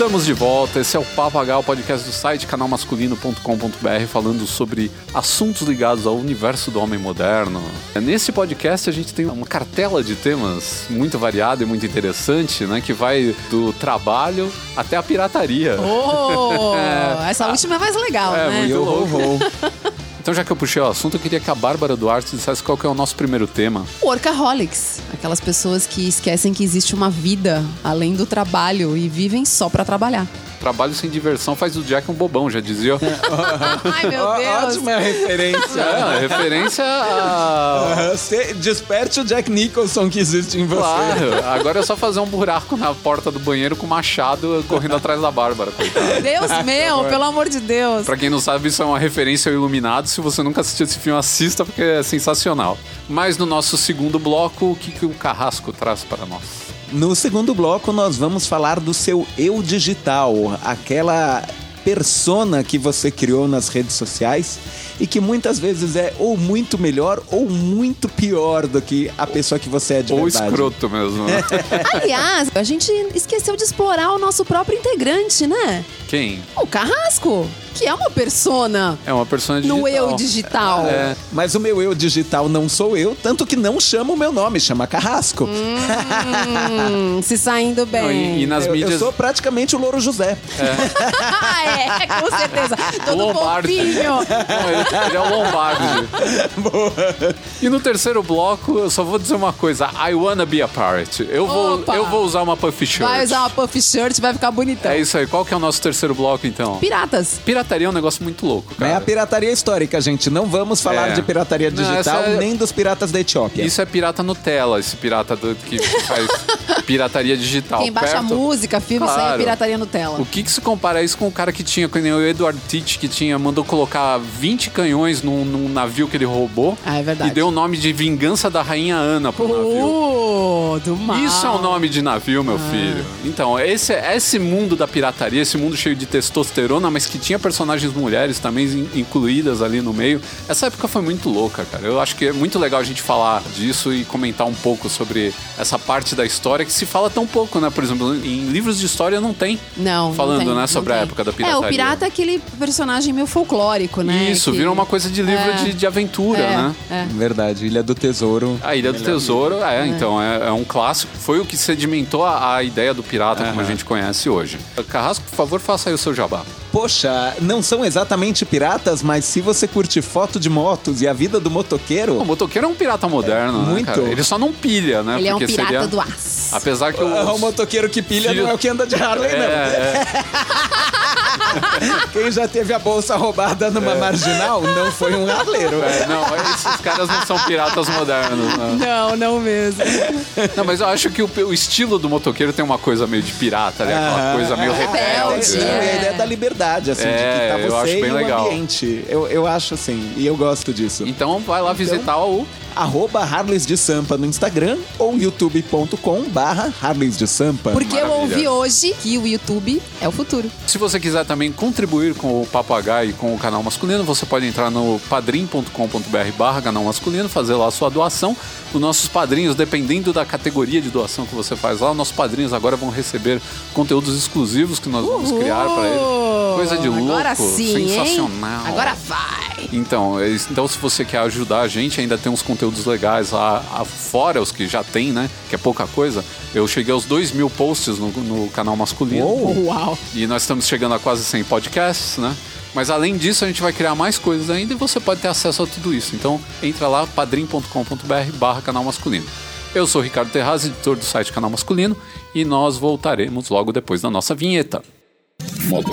estamos de volta. Esse é o Papo H, o podcast do site canalmasculino.com.br, falando sobre assuntos ligados ao universo do homem moderno. Nesse podcast a gente tem uma cartela de temas muito variada e muito interessante, né? Que vai do trabalho até a pirataria. Oh, essa última é mais legal, É, né? muito louco. Então, já que eu puxei o assunto, eu queria que a Bárbara Duarte dissesse qual que é o nosso primeiro tema. Workaholics. Aquelas pessoas que esquecem que existe uma vida além do trabalho e vivem só pra trabalhar. Trabalho sem diversão faz do Jack um bobão, já dizia. Ai, meu Deus. Ótima referência. É, referência a. Você desperte o Jack Nicholson que existe em você. Claro, agora é só fazer um buraco na porta do banheiro com o machado correndo atrás da Bárbara, coitada. Deus meu, pelo amor de Deus. Pra quem não sabe, isso é uma referência ao Iluminado. Se você nunca assistiu esse filme, assista porque é sensacional. Mas no nosso segundo bloco, o que, que o Carrasco traz para nós? No segundo bloco, nós vamos falar do seu eu digital, aquela persona que você criou nas redes sociais e que muitas vezes é ou muito melhor ou muito pior do que a pessoa que você é de Ou verdade. escroto mesmo. né? Aliás, a gente esqueceu de explorar o nosso próprio integrante, né? Quem? O Carrasco, que é uma persona É uma persona digital. no eu digital. É. Mas o meu eu digital não sou eu, tanto que não chama o meu nome, chama Carrasco. Hum, se saindo bem. Não, e, e nas eu, mídias. eu sou praticamente o Louro José. Ah, é, com certeza. Todo Lombardi. fofinho. Não, ele, ele é o Lombardi. E no terceiro bloco, eu só vou dizer uma coisa: I wanna be a pirate. Eu vou, Opa. eu vou usar uma puffy shirt. Vai usar uma puff shirt, vai ficar bonitão. É isso aí. Qual que é o nosso terceiro bloco, então? Piratas. Pirataria é um negócio muito louco, Não é cara. a pirataria histórica, gente. Não vamos falar É. de pirataria Não, digital, essa é- nem dos piratas da Etiópia. Isso é pirata Nutella, esse pirata do, que faz pirataria digital. Quem baixa Perto- música, filme, isso aí é Claro. pirataria no tela. O que, que se compara isso com o cara que tinha, que nem o Edward Teach, que tinha, mandou colocar 20 canhões num, num navio que ele roubou Ah, é verdade. e deu o nome de Vingança da Rainha Ana pro navio. Do mal. Isso é o nome de navio, meu filho. Então, esse, esse mundo da pirataria, esse mundo cheio de testosterona, mas que tinha personagens mulheres também in- incluídas ali no meio. Essa época foi muito louca, cara. Eu acho que é muito legal a gente falar disso e comentar um pouco sobre essa parte da história que se fala tão pouco, né? Por exemplo, em livros de história não tem. Não, não Falando, tem, né, não sobre a época da É, pirataria. o pirata é aquele personagem meio folclórico, né? Isso, que- virou uma coisa de livro É. de, de aventura, é, né? É. Verdade, Ilha do Tesouro. A Ilha do Tesouro, é, então, é, é um clássico. Foi o que sedimentou a, a ideia do pirata como a gente conhece hoje. Carrasco, por favor, faça aí o seu jabá. Poxa, não são exatamente piratas, mas se você curte foto de motos e a vida do motoqueiro, O motoqueiro é um pirata moderno, né, muito. cara? Ele só não pilha, né? Ele é um pirata seria... do aço. Apesar que o... o motoqueiro que pilha Filho- não é o que anda de Harley, É, não. é. Quem já teve a bolsa roubada numa marginal não foi um harleiro. É, não, esses caras não são piratas modernos. Né? Não, não mesmo. Não, mas eu acho que o, o estilo do motoqueiro tem uma coisa meio de pirata, né? Aquela Ah, coisa meio é, rebelde. Sim, né? a ideia da liberdade, assim, É, de que tá eu acho você bem e o legal. ambiente. Eu, eu acho assim, e eu gosto disso. Então vai lá visitar o Arroba Harleys de Sampa no Instagram ou youtube.com barra Harleys de Sampa. Porque eu Maravilha. ouvi hoje que o YouTube é o futuro. Se você quiser também contribuir com o Papagaio e com o canal masculino, você pode entrar no padrim.com.br barra canal masculino, fazer lá a sua doação. Os nossos padrinhos, dependendo da categoria de doação que você faz lá, nossos padrinhos agora vão receber conteúdos exclusivos que nós vamos criar para eles. Coisa de louco, Agora sim, sensacional. Hein? Agora vai. Então, é então, se você quer ajudar a gente, ainda tem uns conteúdos legais lá fora os que já tem, né? Que é pouca coisa. Eu cheguei aos 2 mil posts no, no canal masculino. Uau. E nós estamos chegando a quase 100 podcasts, né? Mas além disso, a gente vai criar mais coisas ainda e você pode ter acesso a tudo isso. Então, entra lá, padrim.com.br barra canal masculino. Eu sou o Ricardo Terraz, editor do site Canal Masculino, e nós voltaremos logo depois da nossa vinheta. Moda,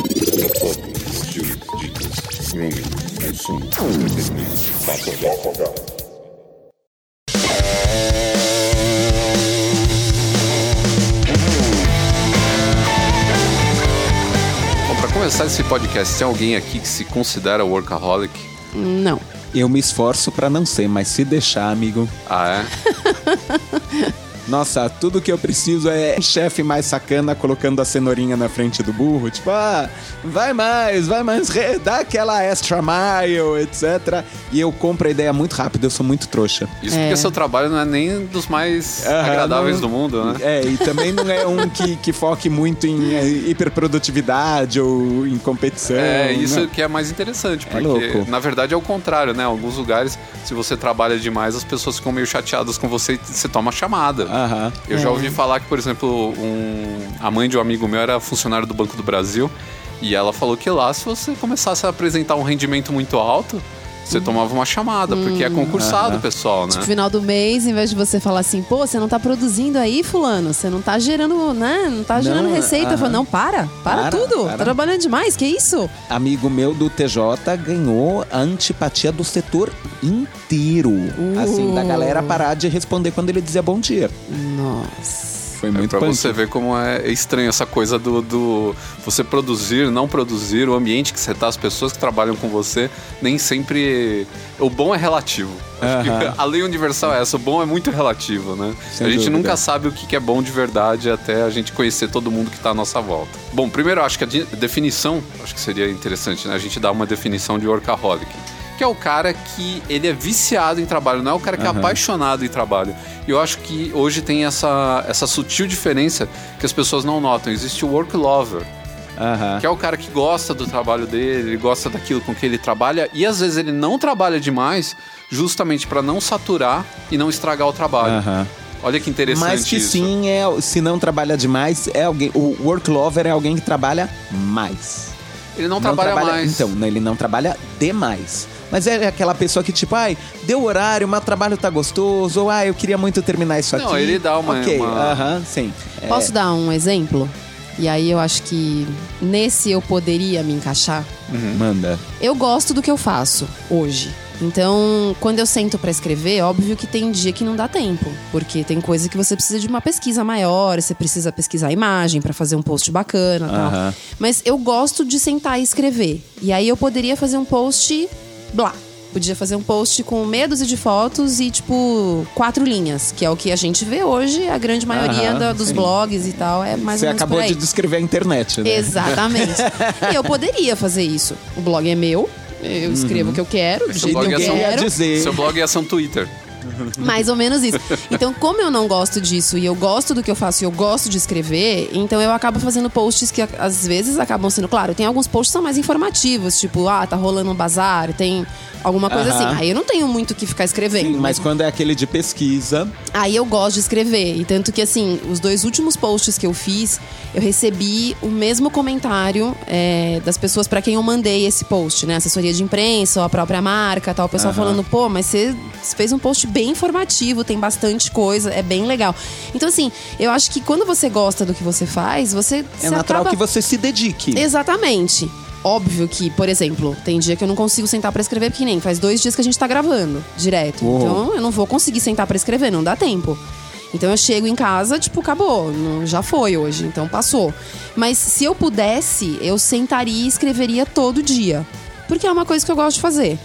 Bom, para começar esse podcast, tem alguém aqui que se considera workaholic? Não. Eu me esforço pra não ser, mas se deixar, amigo. Ah, é? Nossa, tudo que eu preciso é um chefe mais sacana colocando a cenourinha na frente do burro. Tipo, ah, vai mais, vai mais, dá aquela extra mile, etc. E eu compro a ideia muito rápido, eu sou muito trouxa. Isso É. porque seu trabalho não é nem dos mais agradáveis não- do mundo, né? É, e também não é um que, que foque muito em é, hiperprodutividade ou em competição. É, isso não. que é mais interessante, É porque louco. na verdade é o contrário, né? Alguns lugares, se você trabalha demais, as pessoas ficam meio chateadas com você e você toma chamada. Aham. Eu já É. ouvi falar que, por exemplo, um- a mãe de um amigo meu era funcionário do Banco do Brasil e ela falou que lá, se você começasse a apresentar um rendimento muito alto, você tomava uma chamada, porque é concursado o pessoal, né? Tipo, final do mês, em vez de você falar assim, pô, você não tá produzindo aí, fulano, você não tá gerando, né? Não tá gerando Não, receita. aham. Fala, Não, para, para, Para, tudo. para. Tá trabalhando demais, que isso? Amigo meu do TJ ganhou a antipatia do setor inteiro. Uh. Assim, da galera parar de responder quando ele dizia bom dia. Nossa. Foi É muito pra punk. você ver como é estranho essa coisa do, do você produzir, não produzir, o ambiente que você tá, as pessoas que trabalham com você, nem sempre. O bom é relativo. Aham. a lei universal é essa, o bom é muito relativo, né? Sem a gente dúvida. nunca sabe o que é bom de verdade até a gente conhecer todo mundo que tá à nossa volta. Bom, primeiro acho que a de- definição, acho que seria interessante, né? A gente dar uma definição de workaholic. Que é o cara que ele é viciado em trabalho, não é o cara que é apaixonado em trabalho. E eu acho que hoje tem essa, essa sutil diferença que as pessoas não notam. Existe o work lover, Aham. que é o cara que gosta do trabalho dele, ele gosta daquilo com que ele trabalha e às vezes ele não trabalha demais justamente para não saturar e não estragar o trabalho. Aham. Olha que interessante Mas que isso. sim, é, se não trabalha demais, é alguém. O work lover é alguém que trabalha mais. Ele não, trabalha, mais. Então, né, ele não trabalha demais. Mas é aquela pessoa que, tipo, ai, deu horário, mas o trabalho tá gostoso, ou ai, eu queria muito terminar isso Não, aqui. ele dá uma- Ok, uma- aham, sim. É, Posso dar um exemplo? E aí eu acho que nesse eu poderia me encaixar. Manda. Eu gosto do que eu faço hoje. Então, quando eu sento pra escrever, óbvio que tem dia que não dá tempo, porque tem coisa que você precisa de uma pesquisa maior, você precisa pesquisar a imagem pra fazer um post bacana, tal. Mas eu gosto de sentar e escrever. E aí eu poderia fazer um post blá. Podia fazer um post com meia dúzia de fotos e, tipo, quatro linhas, que é o que a gente vê hoje, a grande maioria Aham, da- dos sim. blogs e tal, é mais Você ou menos acabou de descrever a internet, né? Exatamente. e eu poderia fazer isso. O blog é meu, eu escrevo o que eu quero, do Seu jeito que eu é quero. dizer. Seu blog ia ser um Twitter. Mais ou menos isso. Então, como eu não gosto disso e eu gosto do que eu faço e eu gosto de escrever, então eu acabo fazendo posts que às vezes acabam sendo, claro, tem alguns posts que são mais informativos, tipo, ah, tá rolando um bazar, tem alguma coisa Aham. assim. Aí eu não tenho muito o que ficar escrevendo. Sim, mas quando é aquele de pesquisa, Aí eu gosto de escrever. E tanto que, assim, os dois últimos posts que eu fiz, eu recebi o mesmo comentário é, das pessoas pra quem eu mandei esse post, né? Assessoria de imprensa, ou a própria marca, tal. O pessoal Aham. falando, pô, mas você fez um post bem informativo, tem bastante coisa, é bem legal. Então, assim, eu acho que quando você gosta do que você faz, você. é natural acaba... que você se dedique. Exatamente. Óbvio que, por exemplo, tem dia que eu não consigo sentar pra escrever, porque nem faz dois dias que a gente tá gravando direto. Uou. Então eu não vou conseguir sentar pra escrever, não dá tempo. Então eu chego em casa, tipo, acabou, não- já foi hoje, então passou. Mas se eu pudesse, eu sentaria e escreveria todo dia. Porque é uma coisa que eu gosto de fazer.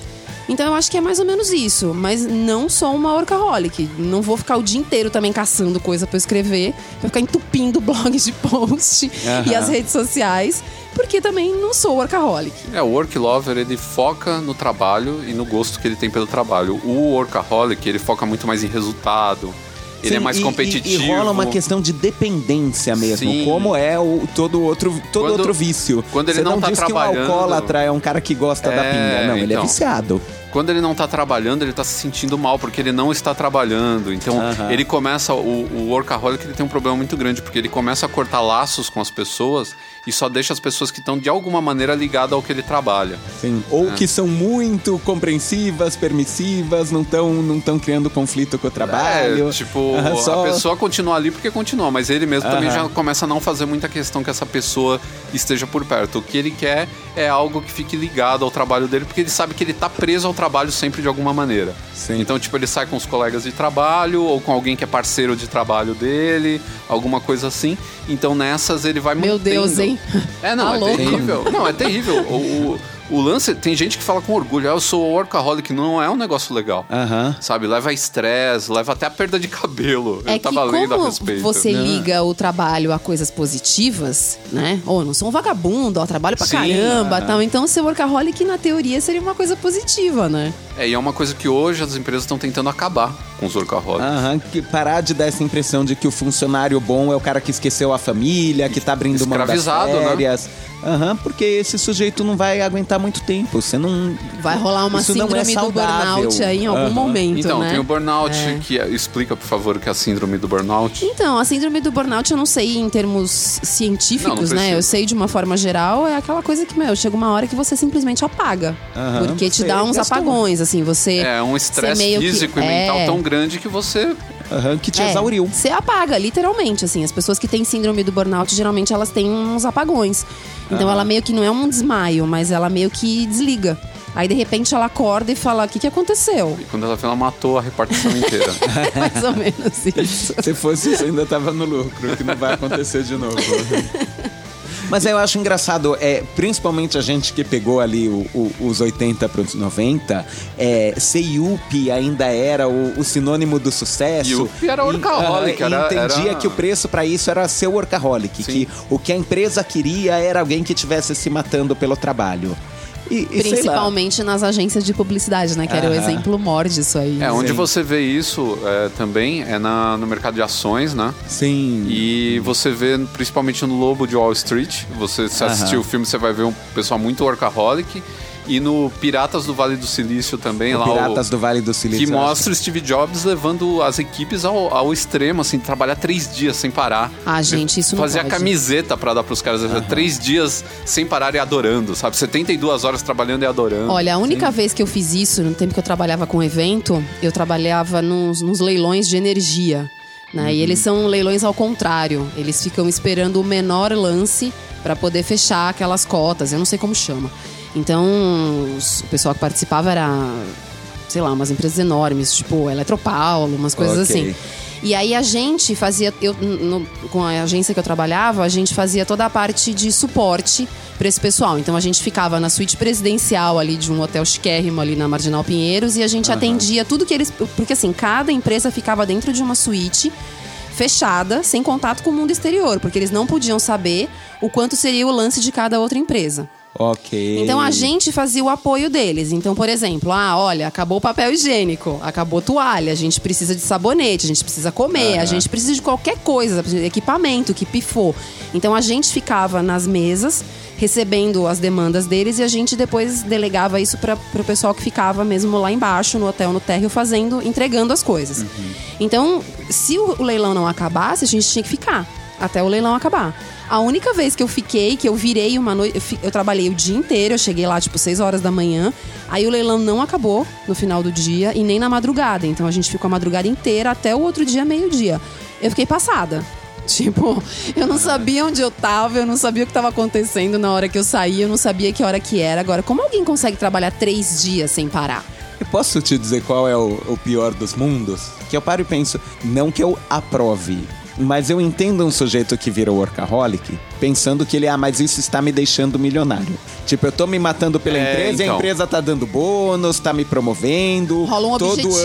Então eu acho que é mais ou menos isso. Mas não sou uma workaholic. Não vou ficar o dia inteiro também caçando coisa pra eu escrever. Pra ficar entupindo blogs de post e Aham. as redes sociais. Porque também não sou workaholic. É, o work lover, ele foca no trabalho e no gosto que ele tem pelo trabalho. O workaholic, ele foca muito mais em resultado. Ele Sim, é mais e- competitivo. E, rola uma questão de dependência mesmo, Sim. como é o todo outro todo Quando- outro vício. quando ele Você não não tá diz que um alcoólatra é um cara que gosta da É, pinga, não, ele é então. viciado. Quando ele não tá trabalhando, ele tá se sentindo mal, porque ele não está trabalhando. Então, ele começa. O, o workaholic ele tem um problema muito grande, porque ele começa a cortar laços com as pessoas e só deixa as pessoas que estão de alguma maneira ligadas ao que ele trabalha. Sim. Ou É. que são muito compreensivas, permissivas, não estão não tão criando conflito com o trabalho. É, tipo, só- a pessoa continua ali porque continua, mas ele mesmo também já começa a não fazer muita questão que essa pessoa esteja por perto. O que ele quer é algo que fique ligado ao trabalho dele, porque ele sabe que ele tá preso ao trabalho sempre de alguma maneira. Sim. Então, tipo, ele sai com os colegas de trabalho ou com alguém que é parceiro de trabalho dele, alguma coisa assim. Então, nessas ele vai Meu mantendo. Deus, hein? É, não, Tá é louco. terrível. Não, é terrível. O, o, O lance, tem gente que fala com orgulho, ah, eu sou workaholic, não é um negócio legal. Aham. Sabe, leva a estresse, leva até a perda de cabelo. É eu que tava lendo a como respeito. você liga o trabalho a coisas positivas, né? Ou não sou um vagabundo, ó, trabalho pra Sim, caramba, aham. tal. Então ser workaholic na teoria seria uma coisa positiva, né? É, e é uma coisa que hoje as empresas estão tentando acabar com os workaholics. Aham, que parar de dar essa impressão de que o funcionário bom é o cara que esqueceu a família, que tá abrindo mão das Escravizado, né? férias. Aham, porque esse sujeito não vai aguentar muito tempo. Você não. Vai rolar uma Isso não é síndrome do burnout aí em algum Aham. momento, Então, né? tem o burnout, É. que é- explica, por favor, o que é a síndrome do burnout. Então, a síndrome do burnout eu não sei em termos Não, científicos, não né? precisa. Eu sei de uma forma geral, é aquela coisa que, meu, chega uma hora que você simplesmente apaga. Aham, porque te você dá uns gastou. apagões, assim, você. É um estresse meio que- físico e é. mental tão grande que você. Aham, que te É, exauriu. Você apaga, literalmente, assim. As pessoas que têm síndrome do burnout, geralmente elas têm uns apagões. Então ela meio que não é um desmaio, mas ela meio que desliga. Aí de repente ela acorda e fala: O que, que aconteceu? E quando ela ela matou a repartição inteira. É mais ou menos isso. Se fosse isso, ainda tava no lucro, que não vai acontecer de novo. Mas eu acho engraçado, é, principalmente a gente que pegou ali o- o- os 80 para os 90, é, ser Yuppie ainda era o, o sinônimo do sucesso. Yuppie era workaholic, E, ah, era- entendia era- que o preço para isso era ser workaholic, Sim. que o que a empresa queria era alguém que estivesse se matando pelo trabalho. E, e. Principalmente nas agências de publicidade, né? Que era o exemplo mor disso aí. É, onde Sim. você vê isso é, também é na- no mercado de ações, né? Sim. E você vê principalmente no Lobo de Wall Street. Você se assistir o filme, você vai ver um pessoal muito workaholic. E no Piratas do Vale do Silício também, O lá Piratas o, do Vale do Silício. que mostra o Steve Jobs levando as equipes ao, ao extremo, assim, trabalhar três dias sem parar. Ah, gente, isso não Fazia pode. camiseta pra dar pros caras, três dias sem parar e adorando, sabe? 72 horas trabalhando e adorando. Olha, a única vez que eu fiz isso, no tempo que eu trabalhava com evento, eu trabalhava nos, nos leilões de energia. Né? E eles são leilões ao contrário. Eles ficam esperando o menor lance para poder fechar aquelas cotas. Eu não sei como chama. Então, o pessoal que participava era, sei lá, umas empresas enormes, tipo Eletropaulo, umas coisas Ok. assim. E aí a gente fazia, eu, no- com a agência que eu trabalhava, a gente fazia toda a parte de suporte para esse pessoal. Então a gente ficava na suíte presidencial ali de um hotel chiquérrimo ali na Marginal Pinheiros e a gente atendia tudo que eles. Porque assim, cada empresa ficava dentro de uma suíte fechada, sem contato com o mundo exterior, porque eles não podiam saber o quanto seria o lance de cada outra empresa. Ok. Então a gente fazia o apoio deles. Então, por exemplo, ah, olha, acabou o papel higiênico, acabou toalha, a gente precisa de sabonete, a gente precisa comer, a gente precisa de qualquer coisa, equipamento que pifou. Então a gente ficava nas mesas recebendo as demandas deles e a gente depois delegava isso para o pessoal que ficava mesmo lá embaixo no hotel no térreo fazendo, entregando as coisas. Então, se o leilão não acabasse, a gente tinha que ficar até o leilão acabar. A única vez que eu fiquei, que eu virei uma noite, eu, eu trabalhei o dia inteiro, eu cheguei lá tipo 6 horas da manhã, aí o leilão não acabou no final do dia e nem na madrugada. Então a gente ficou a madrugada inteira até o outro dia, meio-dia. Eu fiquei passada. Tipo, eu não sabia onde eu tava, eu não sabia o que tava acontecendo na hora que eu saí, eu não sabia que hora que era. Agora, como alguém consegue trabalhar três dias sem parar? Eu posso te dizer qual é o, o pior dos mundos? Que eu paro e penso, não que eu aprove, mas eu entendo um sujeito que vira workaholic pensando que ele, ah, mas isso está me deixando milionário. Tipo, eu tô me matando pela É, empresa, e a então. empresa tá dando bônus, tá me promovendo. Rola um Todo objetivo,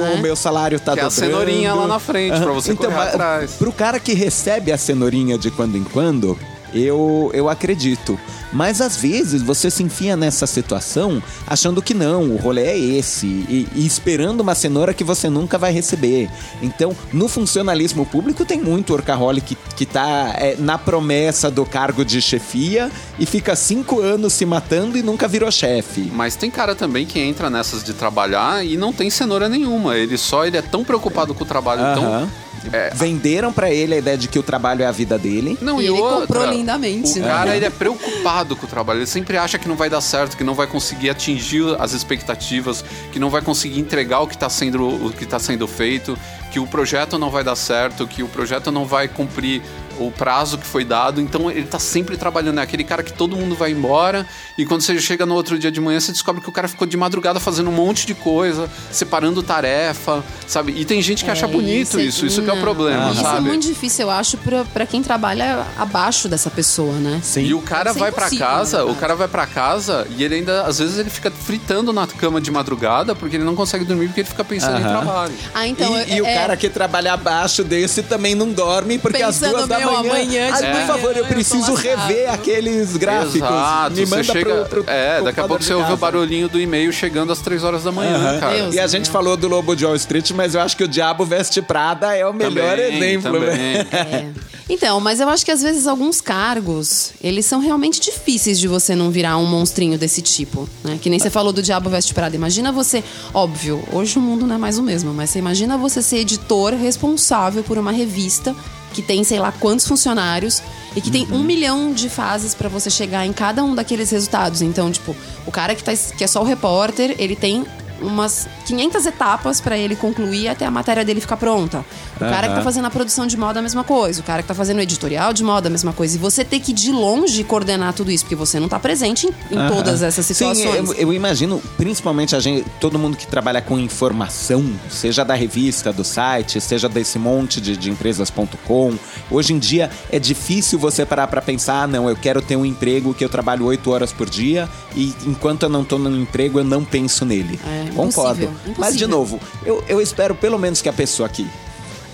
ano né? o meu salário tá Que é a dobrando. cenourinha lá na frente, pra você correr mas atrás. Pro cara que recebe a cenourinha de quando em quando, eu, eu acredito. Mas às vezes você se enfia nessa situação achando que não, o rolê é esse, e, e esperando uma cenoura que você nunca vai receber. Então, no funcionalismo público tem muito workaholic que, que tá é, na promessa do cargo de chefia e fica cinco anos se matando e nunca virou chefe. Mas tem cara também que entra nessas de trabalhar e não tem cenoura nenhuma. Ele só ele é tão preocupado com o trabalho, Aham. então. É, Venderam pra ele a ideia de que o trabalho é a vida dele. não, E e, ele outra, comprou lindamente, O né? cara ele é preocupado com o trabalho. Ele sempre acha que não vai dar certo, que não vai conseguir atingir as expectativas, que não vai conseguir entregar o que está sendo o que tá sendo feito, que o projeto não vai dar certo, que o projeto não vai cumprir o prazo que foi dado, então ele tá sempre trabalhando. É aquele cara que todo mundo vai embora e quando você chega no outro dia de manhã, você descobre que o cara ficou de madrugada fazendo um monte de coisa, separando tarefa, sabe? E tem gente que É, acha bonito isso, isso, que é o não. problema, Isso é sabe? muito difícil, eu acho, pra, pra quem trabalha abaixo dessa pessoa, né? Sim. E o cara ser vai pra impossível, casa, na o cara vai pra casa e ele ainda, às vezes, ele fica fritando na cama de madrugada porque ele não consegue dormir porque ele fica pensando em Aham. trabalho. Ah, então. e, e o é- cara que trabalha abaixo desse também não dorme, porque às Pensando, duas da meu, manhã. amanhã de Ai, por favor, eu preciso rever aqueles gráficos. Exato, Me você manda chega. pro, pro é, daqui a pouco você ouve o barulhinho do e-mail chegando às 3 horas da manhã, Aham. cara. Deus. E a gente falou do Lobo de Wall Street, mas eu acho que o Diabo Veste Prada é o melhor Também, exemplo. né? também. É. Então, mas eu acho que às vezes alguns cargos, eles são realmente difíceis de você não virar um monstrinho desse tipo, né? Que nem você falou do Diabo Veste Prada. Imagina você, óbvio, hoje o mundo não é mais o mesmo, mas você imagina você ser editor responsável por uma revista que tem sei lá quantos funcionários e que tem um milhão de fases pra você chegar em cada um daqueles resultados. Então, tipo, o cara que, tá, que é só o repórter, ele tem umas 500 etapas pra ele concluir até a matéria dele ficar pronta. O cara que tá fazendo a produção de moda, a mesma coisa. O cara que tá fazendo o editorial de moda, a mesma coisa. E você ter que, de longe, coordenar tudo isso, porque você não tá presente em, em Aham. todas essas situações. Sim, eu, eu imagino, principalmente a gente, todo mundo que trabalha com informação, seja da revista, do site, seja desse monte de, de empresas.com. Hoje em dia é difícil você parar pra pensar, ah, não, eu quero ter um emprego que eu trabalho oito horas por dia e enquanto eu não tô no emprego eu não penso nele. É, Concordo. impossível, Mas de novo, eu, eu espero pelo menos que a pessoa que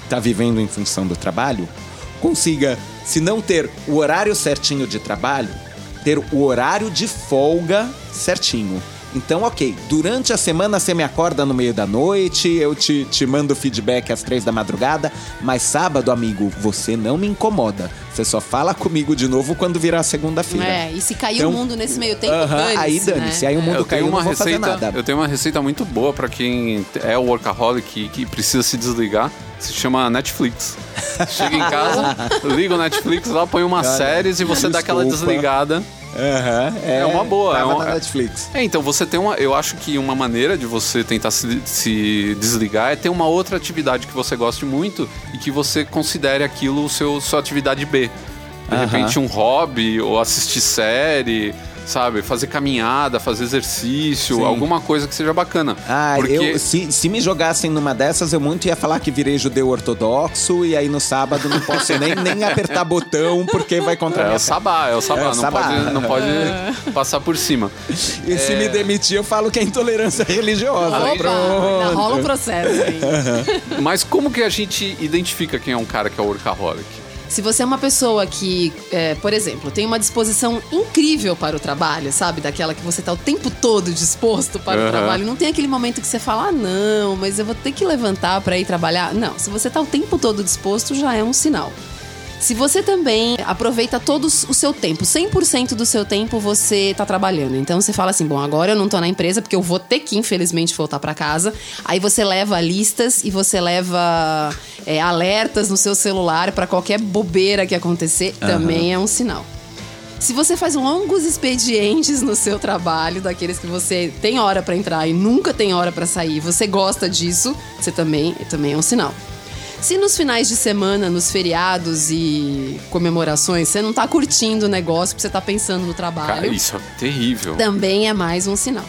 tá vivendo em função do trabalho consiga, se não ter o horário certinho de trabalho, ter o horário de folga certinho. Então, ok, durante a semana você me acorda no meio da noite, eu te, te mando feedback às três da madrugada, mas sábado, amigo, você não me incomoda. Você só fala comigo de novo quando virar segunda-feira. É, e se cair Então, o mundo nesse meio tempo, aham, dane-se, aí dane-se, né? aí o mundo eu caiu, uma não vou fazer receita, nada. eu tenho uma receita muito boa pra quem é o workaholic e que precisa se desligar. Se chama Netflix. Chega em casa, liga o Netflix lá, põe umas Olha, séries e você dá aquela desculpa. desligada. Aham, É uma boa, Tava é uma- na Netflix. É, então você tem uma. Eu acho que uma maneira de você tentar se, se desligar é ter uma outra atividade que você goste muito e que você considere aquilo seu, sua atividade B. De Aham. repente, um hobby, ou assistir série, sabe? Fazer caminhada, fazer exercício, Sim. alguma coisa que seja bacana. Ah, Porque eu, se, se me jogassem numa dessas, eu muito ia falar que virei judeu ortodoxo e aí no sábado não posso nem, nem apertar botão porque vai contra a é o sabá, é o sabá, É o não, sabá. Pode, não pode passar por cima. E se me demitir, eu falo que é intolerância religiosa. Opa, rola um processo aí. Mas como que a gente identifica quem é um cara que é workaholic? Se você é uma pessoa que, é, por exemplo, tem uma disposição incrível para o trabalho, sabe? Daquela que você tá o tempo todo disposto para o Aham. trabalho. Não tem aquele momento que você fala, ah, não, mas eu vou ter que levantar para ir trabalhar. Não, se você tá o tempo todo disposto, já é um sinal. Se você também aproveita todo o seu tempo, 100% do seu tempo você tá trabalhando. Então você fala assim: bom, agora eu não tô na empresa porque eu vou ter que, infelizmente, voltar para casa. Aí você leva listas e você leva é, alertas no seu celular para qualquer bobeira que acontecer, também é um sinal. Se você faz longos expedientes no seu trabalho, daqueles que você tem hora para entrar e nunca tem hora para sair, você gosta disso, você também, também é um sinal. Se nos finais de semana, nos feriados e comemorações, você não tá curtindo o negócio, porque você tá pensando no Cara, trabalho, isso é terrível. também é mais um sinal.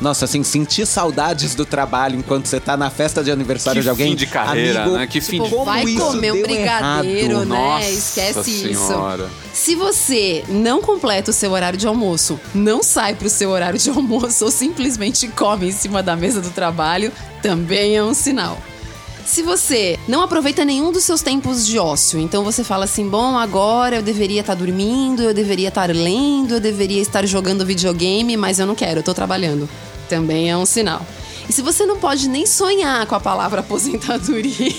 Nossa, assim, sentir saudades do trabalho enquanto você tá na festa de aniversário Que de alguém. fim de carreira, amigo, né? Que fim tipo, de- como Vai comer um brigadeiro, errado. né? Nossa Esquece Senhora. isso. Se você não completa o seu horário de almoço, não sai pro seu horário de almoço ou simplesmente come em cima da mesa do trabalho, também é um sinal. Se você não aproveita nenhum dos seus tempos de ócio, então você fala assim: bom, agora eu deveria estar dormindo, eu deveria estar lendo, eu deveria estar jogando videogame, mas eu não quero, eu tô trabalhando. Também é um sinal. E se você não pode nem sonhar com a palavra aposentadoria.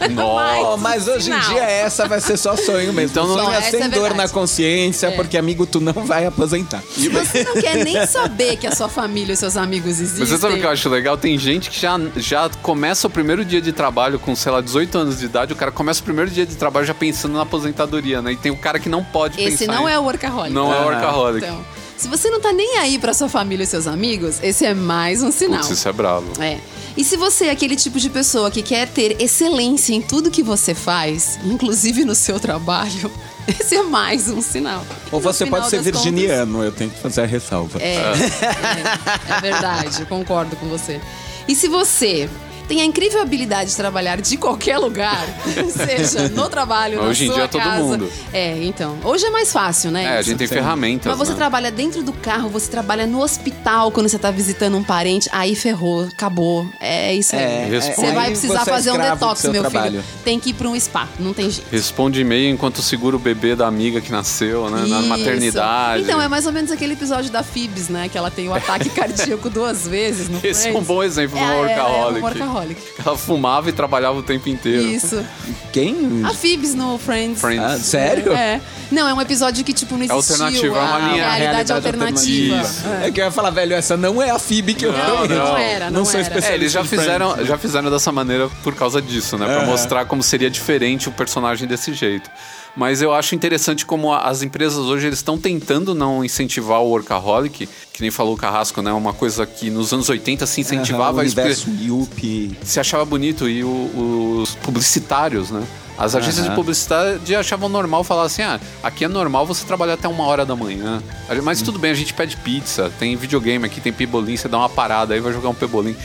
Nossa. Mas hoje em dia essa vai ser só sonho mesmo. Então não- Sonha Não, essa sem é dor verdade. na consciência, É. porque, amigo, tu não vai aposentar. Se você não quer nem saber que a sua família e seus amigos existem. Mas você sabe o que eu acho legal? Tem gente que já, já começa o primeiro dia de trabalho com, sei lá, 18 anos de idade, o cara começa o primeiro dia de trabalho já pensando na aposentadoria, né? E tem o cara que não pode Esse pensar não em- é o workaholic. Não é Ah. workaholic. Então, Se você não tá nem aí pra sua família e seus amigos, esse é mais um sinal. Putz, isso é bravo. É. E se você é aquele tipo de pessoa que quer ter excelência em tudo que você faz, inclusive no seu trabalho, esse é mais um sinal. Ou você pode ser das contas- virginiano, eu tenho que fazer a ressalva. É, é, é verdade, concordo com você. E se você tem a incrível habilidade de trabalhar de qualquer lugar, seja no trabalho, na Hoje em sua dia, todo casa. mundo. É, então. Hoje é mais fácil, né? É, a gente tem Sim. ferramentas. Mas você né? trabalha dentro do carro, você trabalha no hospital quando você tá visitando um parente, aí ferrou, acabou. É isso aí. É, é, você vai aí precisar você é fazer um do detox, meu trabalho. filho. Tem que ir pra um spa, não tem jeito. Responde e-mail enquanto segura o bebê da amiga que nasceu, né? Na Isso. maternidade. Então, é mais ou menos aquele episódio da Phoebs, né? Que ela tem o ataque cardíaco duas vezes. No Esse é um bom exemplo de É, uma é, workaholic. É, um workaholic. Ela fumava e trabalhava o tempo inteiro. Isso. Quem? A Phoebs no Friends. Friends. Ah, sério? É. Não, é um episódio que, tipo, não existiu. alternativo, é uma a linha- realidade, alternativa. Isso. É. que eu ia falar, velho, essa não é a Phoebe que eu Não, conheço. não era, não sou era. especialista É, eles já Friends. fizeram, já fizeram dessa maneira por causa disso, né? Pra mostrar como seria diferente o personagem desse jeito. Mas eu acho interessante como as empresas hoje eles estão tentando não incentivar o workaholic, que nem falou o Carrasco, né? Uma coisa que nos anos 80 se incentivava Aham, o universo Yuppie. se achava bonito e o- os publicitários, né? As agências Aham. de publicidade achavam normal falar assim: ah, aqui é normal você trabalhar até uma hora da manhã. Mas tudo bem, a gente pede pizza, tem videogame aqui, tem pebolim, você dá uma parada aí, vai jogar um pebolim.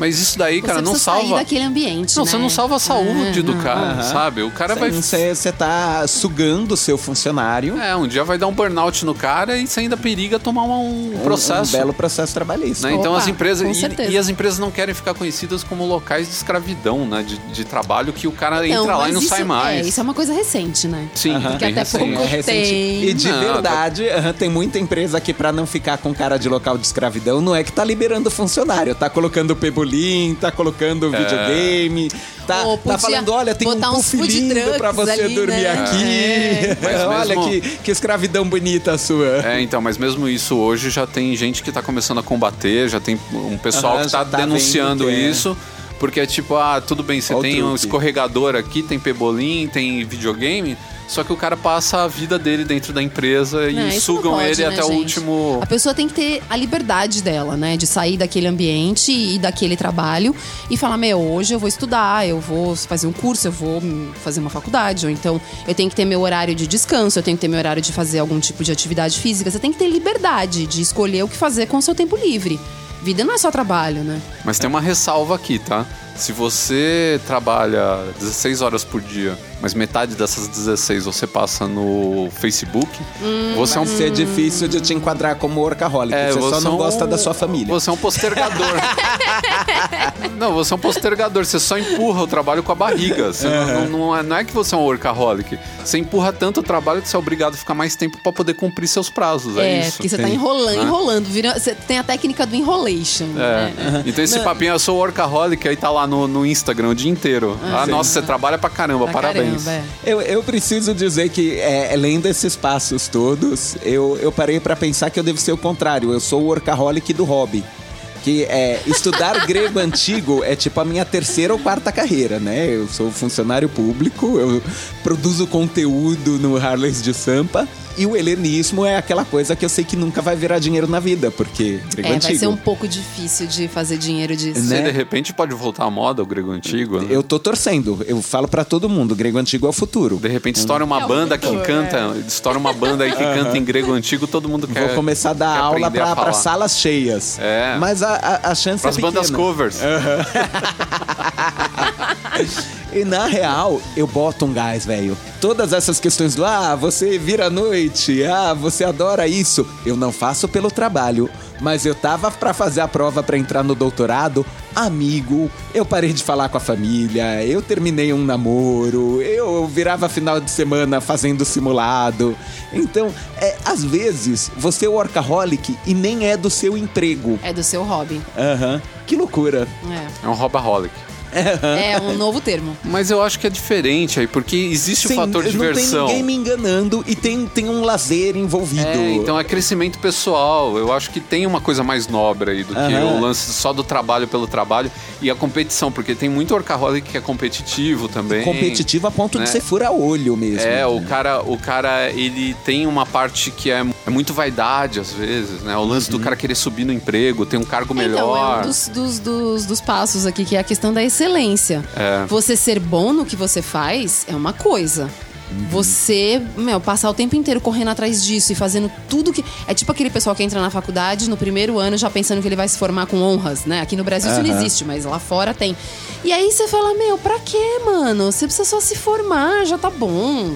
Mas isso daí, Você cara, não precisa sair salva. daquele ambiente, Não, né? você não salva a saúde É, do não. cara, Aham. sabe? O cara vai. Você, você tá sugando o seu funcionário. É, um dia vai dar um burnout no cara e você ainda periga tomar um, um- processo. Um belo processo trabalhista. né? Então Opa, as empresas com e- e, as empresas não querem ficar conhecidas como locais de escravidão, né? De, de trabalho que o cara Não, entra lá e não isso- sai mais. É, isso é uma coisa recente, né? Sim, bem até recente. pouco É recente. tem. E de Não, verdade, aham, tem muita empresa que pra não ficar com cara de local de escravidão, não é que tá liberando funcionário, tá colocando tá colocando videogame, tá, Ou tá falando, olha, tem um puff lindo pra você ali, dormir né? aqui. Mas olha mesmo- que, que escravidão bonita a sua. É, então, mas mesmo isso hoje já tem gente que tá começando a combater, já tem um pessoal Aham, que tá, tá denunciando que é. isso. Porque é tipo, ah, tudo bem, você Olha tem um escorregador aqui, tem pebolim, tem videogame, só que o cara passa a vida dele dentro da empresa e não sugam pode, ele né, até o gente? último. A pessoa tem que ter a liberdade dela, né? De sair daquele ambiente e daquele trabalho e falar: Meu, hoje eu vou estudar, eu vou fazer um curso, eu vou fazer uma faculdade. Ou então eu tenho que ter meu horário de descanso, eu tenho que ter meu horário de fazer algum tipo de atividade física. Você tem que ter liberdade de escolher o que fazer com o seu tempo livre. Vida não é só trabalho, né? Mas tem uma ressalva aqui, tá? Se você trabalha 16 horas por dia, mas metade dessas 16 você passa no Facebook, você é um Vai ser difícil de te enquadrar como workaholic. É, você, só não é um- gosta da sua família. Você é um postergador. não, você é um postergador. Você só empurra o trabalho com a barriga. Você não, não- não é, não é que você é um workaholic. Você empurra tanto o trabalho que você é obrigado a ficar mais tempo pra poder cumprir seus prazos. É, É, isso. porque você tá Sim. enrolando, Né? enrolando. Vira, você tem a técnica do enrolation. É. né? Então esse papinho, eu sou workaholic, aí tá lá no, no Instagram o dia inteiro. Ah, nossa, você trabalha pra caramba, Pra parabéns. caramba, é. Eu, eu preciso dizer que, é, lendo esses passos todos, eu, eu parei pra pensar que eu devo ser o contrário. Eu sou o workaholic do hobby. Que é estudar grego antigo é tipo a minha terceira ou quarta carreira, né? Eu sou funcionário público, eu produzo conteúdo no Harleys de Sampa. E o helenismo é aquela coisa que eu sei que nunca vai virar dinheiro na vida, porque grego É, antigo. vai ser um pouco difícil de fazer dinheiro disso. Você Né? de repente pode voltar à moda, o grego antigo. né? Eu tô torcendo, eu falo pra todo mundo, grego antigo é o futuro. De repente estoura uma É banda que futuro, canta, estoura uma banda aí que canta em grego antigo, todo mundo quer. Vou começar a dar aula aprender a pra, pra falar. salas cheias. É. Mas a, a, a chance Pras é pequena. bandas covers. E na real, eu boto um gás, velho. Todas essas questões do ah, você vira à noite, ah, você adora isso. Eu não faço pelo trabalho, mas eu tava pra fazer a prova pra entrar no doutorado, amigo. Eu parei de falar com a família, eu terminei um namoro, eu virava final de semana fazendo simulado. Então, é, às vezes, você é workaholic e nem é do seu emprego. É do seu hobby. Aham. Que loucura. É. É um robaholic. É um novo termo. Mas eu acho que é diferente aí, porque existe Sim, o fator não diversão. tem ninguém me enganando e tem, tem um lazer envolvido. É, então é crescimento pessoal. Eu acho que tem uma coisa mais nobre aí do que Aham. o lance só do trabalho pelo trabalho e a competição, porque tem muito workaholic que é competitivo também. competitivo a ponto né? de ser fura-olho mesmo. É, o cara, o cara, ele tem uma parte que é, é muito vaidade às vezes, né? O lance do cara querer subir no emprego, ter um cargo Então, é melhor. um dos, dos, dos, dos passos aqui, que é a questão da excelência. É. Você ser bom no que você faz é uma coisa. Você, meu, passar o tempo inteiro correndo atrás disso e fazendo tudo que. É tipo aquele pessoal que entra na faculdade no primeiro ano já pensando que ele vai se formar com honras, né? Aqui no Brasil isso não existe, mas lá fora tem. E aí você fala, meu, pra quê, mano? Você precisa só se formar, já tá bom.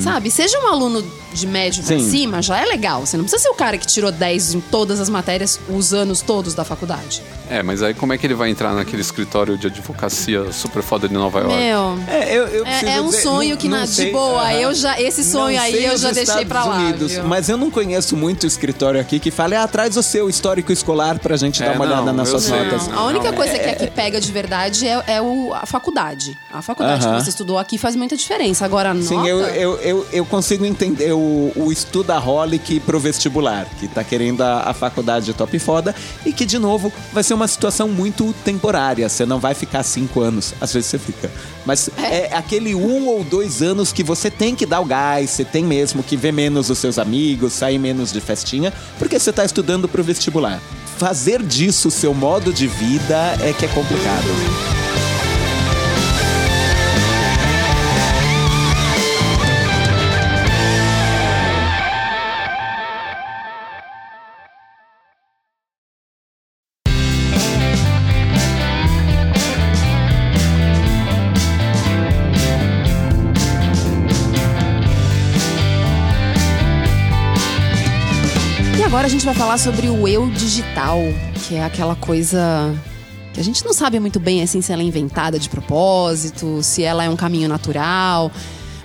Sabe? Seja um aluno de médio pra Sim. cima, já é legal. Você não precisa ser o cara que tirou 10 em todas as matérias os anos todos da faculdade. É, mas aí como é que ele vai entrar naquele escritório de advocacia super foda de Nova York? Meu. É, eu, eu É, é um dizer, sonho não- que, não na, sei, de boa, aham. eu já, esse sonho Não aí eu já deixei Estados pra lá. Unidos, mas eu não conheço muito escritório aqui que fale, ah, traz o seu histórico escolar pra gente É, dar uma olhada não, nas eu suas sei. notas. Não, a única Não, coisa que aqui pega de verdade é, é o, a faculdade. A faculdade Aham. que você estudou aqui faz muita diferença. Agora, a nota... Sim, eu, eu, eu, eu consigo entender o, o estudaholic pro vestibular, que tá querendo a, a faculdade top foda e que, de novo, vai ser uma situação muito temporária. Você não vai ficar cinco anos, às vezes você fica. Mas é. aquele um ou dois anos que você tem que dar o gás, você tem mesmo que ver menos os seus amigos, sair menos de festinha, porque você tá estudando pro vestibular. Fazer disso o seu modo de vida é que é complicado. Vai falar sobre o eu digital, que é aquela coisa que a gente não sabe muito bem assim se ela é inventada de propósito, se ela é um caminho natural.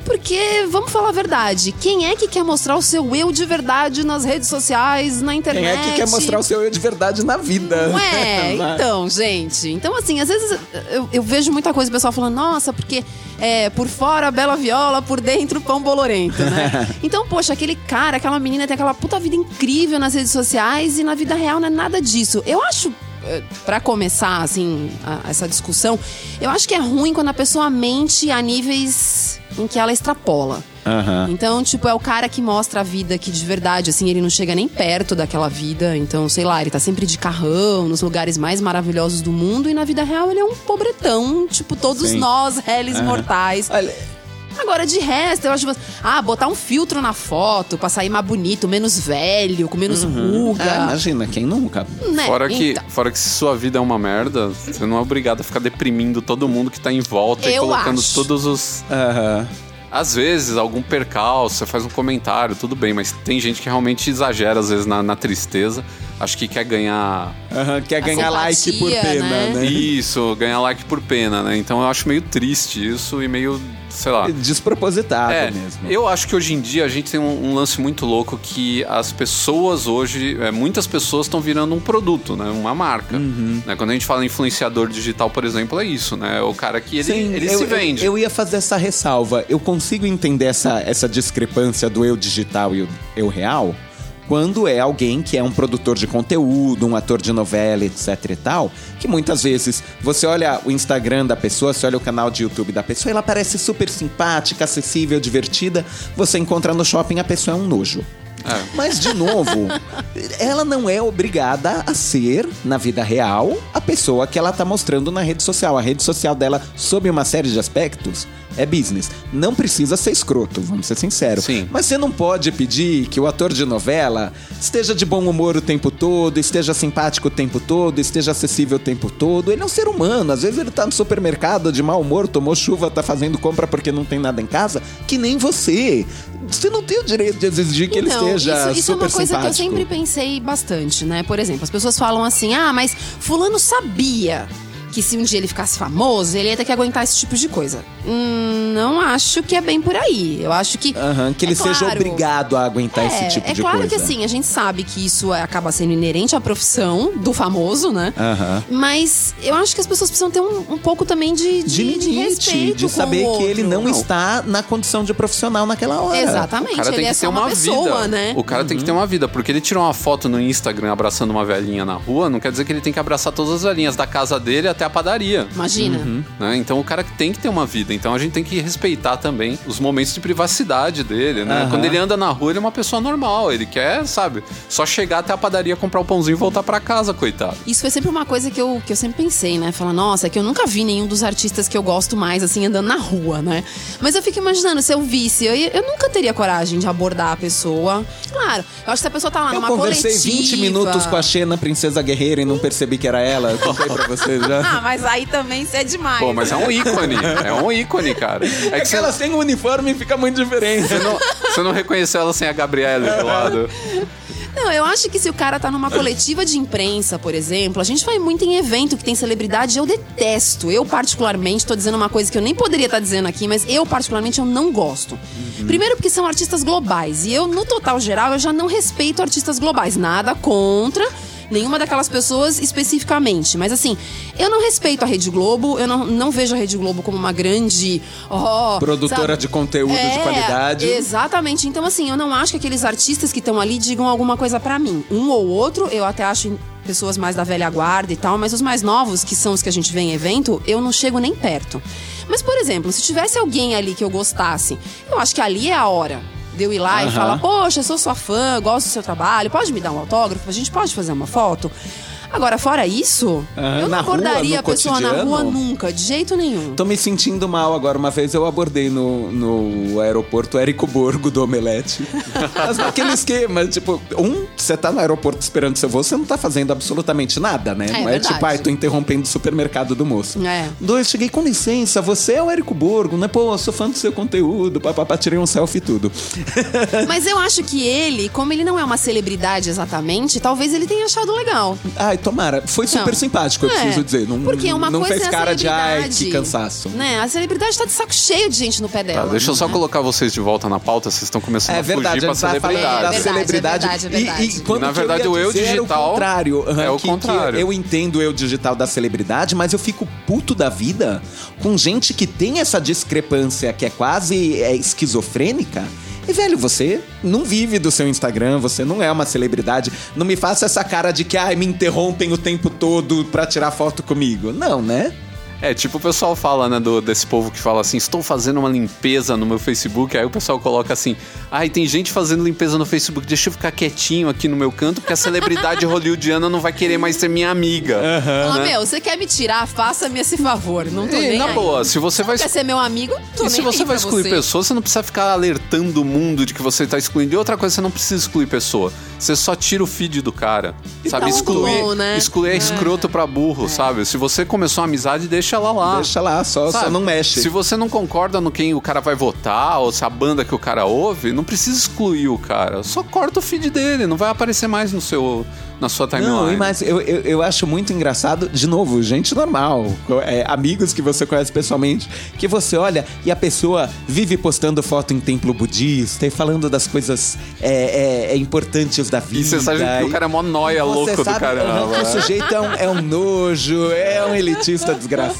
Porque, vamos falar a verdade, quem é que quer mostrar o seu eu de verdade nas redes sociais, na internet? Quem é que quer mostrar o seu eu de verdade na vida? Não é? Então, gente. Então, assim, às vezes eu, eu vejo muita coisa, o pessoal falando, nossa, porque é, por fora bela viola, por dentro pão bolorento, né? então, poxa, aquele cara, aquela menina tem aquela puta vida incrível nas redes sociais e na vida real não é nada disso. Eu acho. eh, Pra começar, assim, a- essa discussão, eu acho que é ruim quando a pessoa mente a níveis em que ela extrapola. Aham. Então, tipo, é o cara que mostra a vida que de verdade, assim, ele não chega nem perto daquela vida. Então, sei lá, ele tá sempre de carrão, nos lugares mais maravilhosos do mundo, e na vida real ele é um pobretão, tipo, todos Sim. nós, réis mortais. Olha, Agora, de resto, eu acho. Ah, botar um filtro na foto pra sair mais bonito, menos velho, com menos ah, ruga. imagina, quem nunca? né? Fora que, Então, fora que se sua vida é uma merda, você não é obrigado a ficar deprimindo todo mundo que tá em volta e Eu colocando acho. todos os. Aham. Às vezes, algum percalço, você faz um comentário, tudo bem, mas tem gente que realmente exagera, às vezes, na, na tristeza. Acho que quer ganhar Aham, Quer ganhar like por simpatia, pena, né? né? isso, ganhar like por pena, né? Então eu acho meio triste isso e meio, sei lá. Despropositado É, mesmo. eu acho que hoje em dia a gente tem um, um lance muito louco que as pessoas hoje, é, muitas pessoas estão virando um produto, né? Uma marca. Uhum. Né? Quando a gente fala em influenciador digital, por exemplo, é isso, né? O cara que ele, ele eu, se vende. Eu, eu ia fazer essa ressalva. Eu consigo entender essa, essa discrepância do eu digital e o eu real quando é alguém que é um produtor de conteúdo, um ator de novela, etc e tal, que muitas vezes você olha o Instagram da pessoa, você olha o canal de YouTube da pessoa, ela parece super simpática, acessível, divertida. Você encontra no shopping, a pessoa é um nojo. É. Mas, de novo, ela não é obrigada a ser, na vida real, a pessoa que ela tá mostrando na rede social. A rede social dela, sob uma série de aspectos, é business. Não precisa ser escroto, vamos ser sinceros. Sim. Mas você não pode pedir que o ator de novela esteja de bom humor o tempo todo, esteja simpático o tempo todo, esteja acessível o tempo todo. Ele é um ser humano. Às vezes ele tá no supermercado de mau humor, tomou chuva, tá fazendo compra porque não tem nada em casa, que nem você. Você não tem o direito de exigir que ele Então, esteja isso, isso é super uma coisa que eu simpático. sempre pensei bastante, né? Por exemplo, as pessoas falam assim: ah, mas Fulano sabia que se um dia ele ficasse famoso, ele ia ter que aguentar esse tipo de coisa. Hum, não acho que é bem por aí. Eu acho que. Aham, que ele é seja claro, obrigado a aguentar é, esse tipo é de claro coisa. que assim, a gente sabe que isso é- acaba sendo inerente à profissão do famoso, né? Aham. Mas eu acho que as pessoas precisam ter um, um pouco também de, de, De limite, respeito de com saber o que ele outro. não, está na condição de profissional naquela hora. Exatamente, O cara ele tem é que só ter uma, uma, pessoa, vida. né? O cara tem que ter uma vida, porque ele tirou uma foto no Instagram abraçando uma velhinha na rua, não quer dizer que ele tem que abraçar todas as velhinhas da casa dele até a padaria. Imagina. né? Então o cara tem que ter uma vida. Então a gente tem que respeitar também os momentos de privacidade dele, né? Aham. Quando ele anda na rua, ele é uma pessoa normal. Ele quer, sabe, só chegar até a padaria, comprar o pãozinho e voltar pra casa, coitado. Isso foi sempre uma coisa que eu, que eu sempre pensei, né? Falar, nossa, é que eu nunca vi nenhum dos artistas que eu gosto mais, assim, andando na rua, né? Mas eu fico imaginando, se eu visse, eu, eu nunca teria coragem de abordar a pessoa. Claro, eu acho que se a pessoa tá lá Eu numa conversei coletiva... 20 minutos com a Xena, princesa guerreira, e não percebi que era ela. Eu Contei pra vocês já. Ah, mas aí também isso é demais. Pô, mas é um ícone. é um ícone, cara. É É que que você, ela sem o uniforme fica muito diferente. você não, você não reconheceu ela sem a Gabriele do lado. Não, eu acho que se o cara tá numa coletiva de imprensa, por exemplo, a gente vai muito em evento que tem celebridade, eu detesto. Eu, particularmente, tô dizendo uma coisa que eu nem poderia estar dizendo aqui, mas eu, particularmente, eu não gosto. Primeiro porque são artistas globais. E eu, no total geral, eu já não respeito artistas globais. Nada contra nenhuma daquelas pessoas especificamente. Mas assim, eu não respeito a Rede Globo, eu não, não vejo a Rede Globo como uma grande. ó, Produtora sabe? de conteúdo de É, qualidade. Exatamente. Então, assim, eu não acho que aqueles artistas que estão ali digam alguma coisa pra mim. Um ou outro, eu até acho pessoas mais da velha guarda e tal, mas os mais novos, que são os que a gente vê em evento, eu não chego nem perto. Mas, por exemplo, se tivesse alguém ali que eu gostasse, eu acho que ali é a hora de eu ir lá e Aham. falar, poxa, sou sua fã, gosto do seu trabalho, pode me dar um autógrafo? A gente pode fazer uma foto? Agora, fora isso, eu na não rua, abordaria no a pessoa na cotidiano? rua nunca, de jeito nenhum. Tô me sentindo mal agora. Uma vez eu abordei no, no aeroporto Érico Borgo do Omelete. Mas naquele esquema, tipo, um, você tá no aeroporto esperando seu voo, você não tá fazendo absolutamente nada, né? É não é verdade. tipo, ai, tô interrompendo o supermercado do moço. É. Dois, cheguei com licença, você é o Érico Borgo, né? Pô, eu sou fã do seu conteúdo, papapá, tirei um selfie e tudo. Mas eu acho que ele, como ele não é uma celebridade exatamente, talvez ele tenha achado legal. Ai, tomara. Foi super Não. simpático, eu É, preciso dizer. Não, Porque uma não coisa fez é a cara de, ai, que cansaço. Né? A celebridade tá de saco cheio de gente no pé dela. Tá, deixa eu só né? colocar vocês de volta na pauta, vocês estão começando É a verdade, fugir a pra celebridade. da É verdade, celebridade. é verdade, é verdade. E, e quando Na que verdade, eu ia o eu digital o contrário. É o que- que contrário. eu entendo o eu digital da celebridade, mas eu fico puto da vida com gente que tem essa discrepância que é quase é, esquizofrênica. E, velho, você não vive do seu Instagram, você não é uma celebridade. Não me faça essa cara de que, ai, me interrompem o tempo todo pra tirar foto comigo. Não, né? É, tipo o pessoal fala, né, do, desse povo que fala assim, estou fazendo uma limpeza no meu Facebook, aí o pessoal coloca assim, ai, tem gente fazendo limpeza no Facebook, deixa eu ficar quietinho aqui no meu canto, porque a celebridade hollywoodiana não vai querer mais ser minha amiga. Fala, meu, você quer me tirar? Faça-me esse favor. Não tô E, nem na aí. boa, se você vai Quer ser meu amigo? Tô E se você aí vai excluir você. pessoas, você não precisa ficar alertando o mundo de que você tá excluindo. E outra coisa, você não precisa excluir pessoa. Você só tira o feed do cara. sabe? tá Excluir, bom, né? excluir é escroto pra burro, sabe? Se você começou uma amizade, deixa ela lá. Deixa lá, só, só não mexe. Se você não concorda no quem o cara vai votar, ou se a banda que o cara ouve, não precisa excluir o cara. Só corta o feed dele, não vai aparecer mais no seu, na sua timeline. Não, mas eu, eu, eu acho muito engraçado, de novo, gente normal, é, amigos que você conhece pessoalmente, que você olha e a pessoa vive postando foto em templo budista e falando das coisas é, é, é, importantes da vida. E você sabe que o cara é mó noia louco do sabe, caramba. aham, que o sujeito é um, é um nojo, é um elitista desgraçado,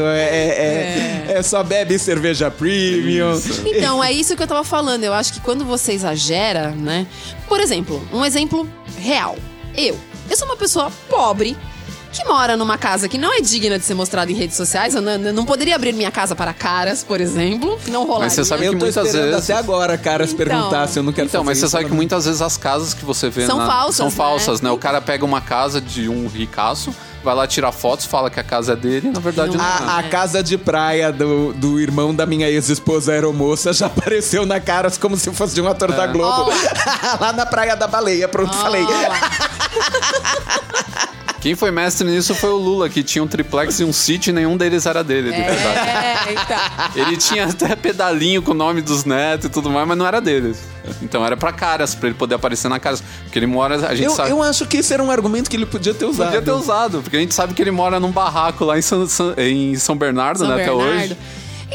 é, é, é só bebe cerveja premium. Então, é isso que eu tava falando. Eu acho que quando você exagera, né? Por exemplo, um exemplo real. Eu. Eu sou uma pessoa pobre que mora numa casa que não é digna de ser mostrada em redes sociais. Eu não, não poderia abrir minha casa para caras, por exemplo. Não rolaria. Mas você sabe Eu que tô muitas vezes- até agora, caras, Então. perguntar se eu não quero Então, fazer mas você isso, sabe eu que muitas vezes as casas que você vê São na- falsas, são né? falsas, né? O cara pega uma casa de um ricaço, vai lá tirar fotos, fala que a casa é dele, e na verdade não, Não é. A, a casa de praia do, do irmão da minha ex-esposa aeromoça já apareceu na cara como se fosse de um ator da Globo. Lá na praia da baleia, pronto, falei. Quem foi mestre nisso foi o Lula, que tinha um triplex e um sítio e nenhum deles era dele, de verdade. É, então. Ele tinha até pedalinho com o nome dos netos e tudo mais, mas não era deles. Então era pra caras, pra ele poder aparecer na casa. Porque ele mora, a gente Eu, sabe. eu acho que esse era um argumento que ele podia ter usado. Podia ter usado, porque a gente sabe que ele mora num barraco lá em São, São- em São Bernardo, São né, até Bernardo. hoje.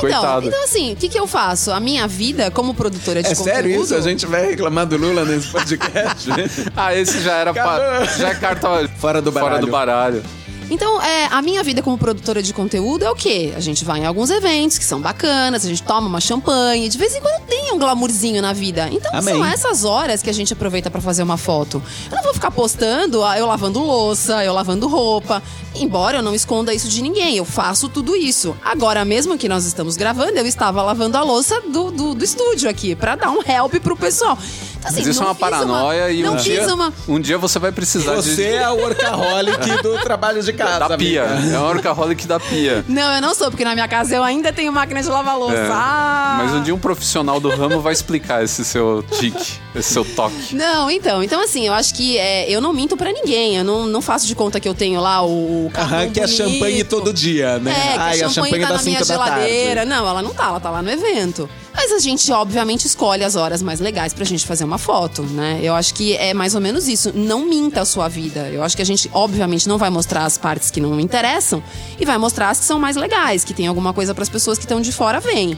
Então, Coitado. então, assim, o que, que eu faço? A minha vida como produtora de É conteúdo. sério isso? A gente vai reclamar do Lula nesse podcast? Ah, esse já era. pa- já é carta. Fora do Fora baralho. do baralho. Então, é, a minha vida como produtora de conteúdo é o quê? A gente vai em alguns eventos que são bacanas, a gente toma uma champanhe, de vez em quando tem um glamourzinho na vida. Então, Amém. são essas horas que a gente aproveita pra fazer uma foto. Eu não vou ficar postando ah, eu lavando louça, eu lavando roupa. Embora eu não esconda isso de ninguém, eu faço tudo isso. Agora, mesmo que nós estamos gravando, eu estava lavando a louça do, do, do estúdio aqui, pra dar um help pro pessoal. Assim, Mas isso é uma paranoia e não um dia, uma... um dia você vai precisar Você de, é a workaholic do trabalho de casa. da pia. amiga. É um workaholic da pia. Não, eu não sou, porque na minha casa eu ainda tenho máquina de lavar louça. É. Ah! Mas um dia um profissional do ramo vai explicar esse seu tique, esse seu toque. Não, então, então assim, eu acho que é, eu não minto pra ninguém. Eu não, não faço de conta que eu tenho lá o Aham, que é champanhe todo dia, né? É, que Ai, a champanhe tá na das minha cinco da geladeira. tarde. Não, ela não tá, ela tá lá no evento. A gente, obviamente, escolhe as horas mais legais pra gente fazer uma foto, né? Eu acho que é mais ou menos isso. Não minta a sua vida. Eu acho que a gente, obviamente, não vai mostrar as partes que não interessam e vai mostrar as que são mais legais, que tem alguma coisa pras pessoas que estão de fora verem.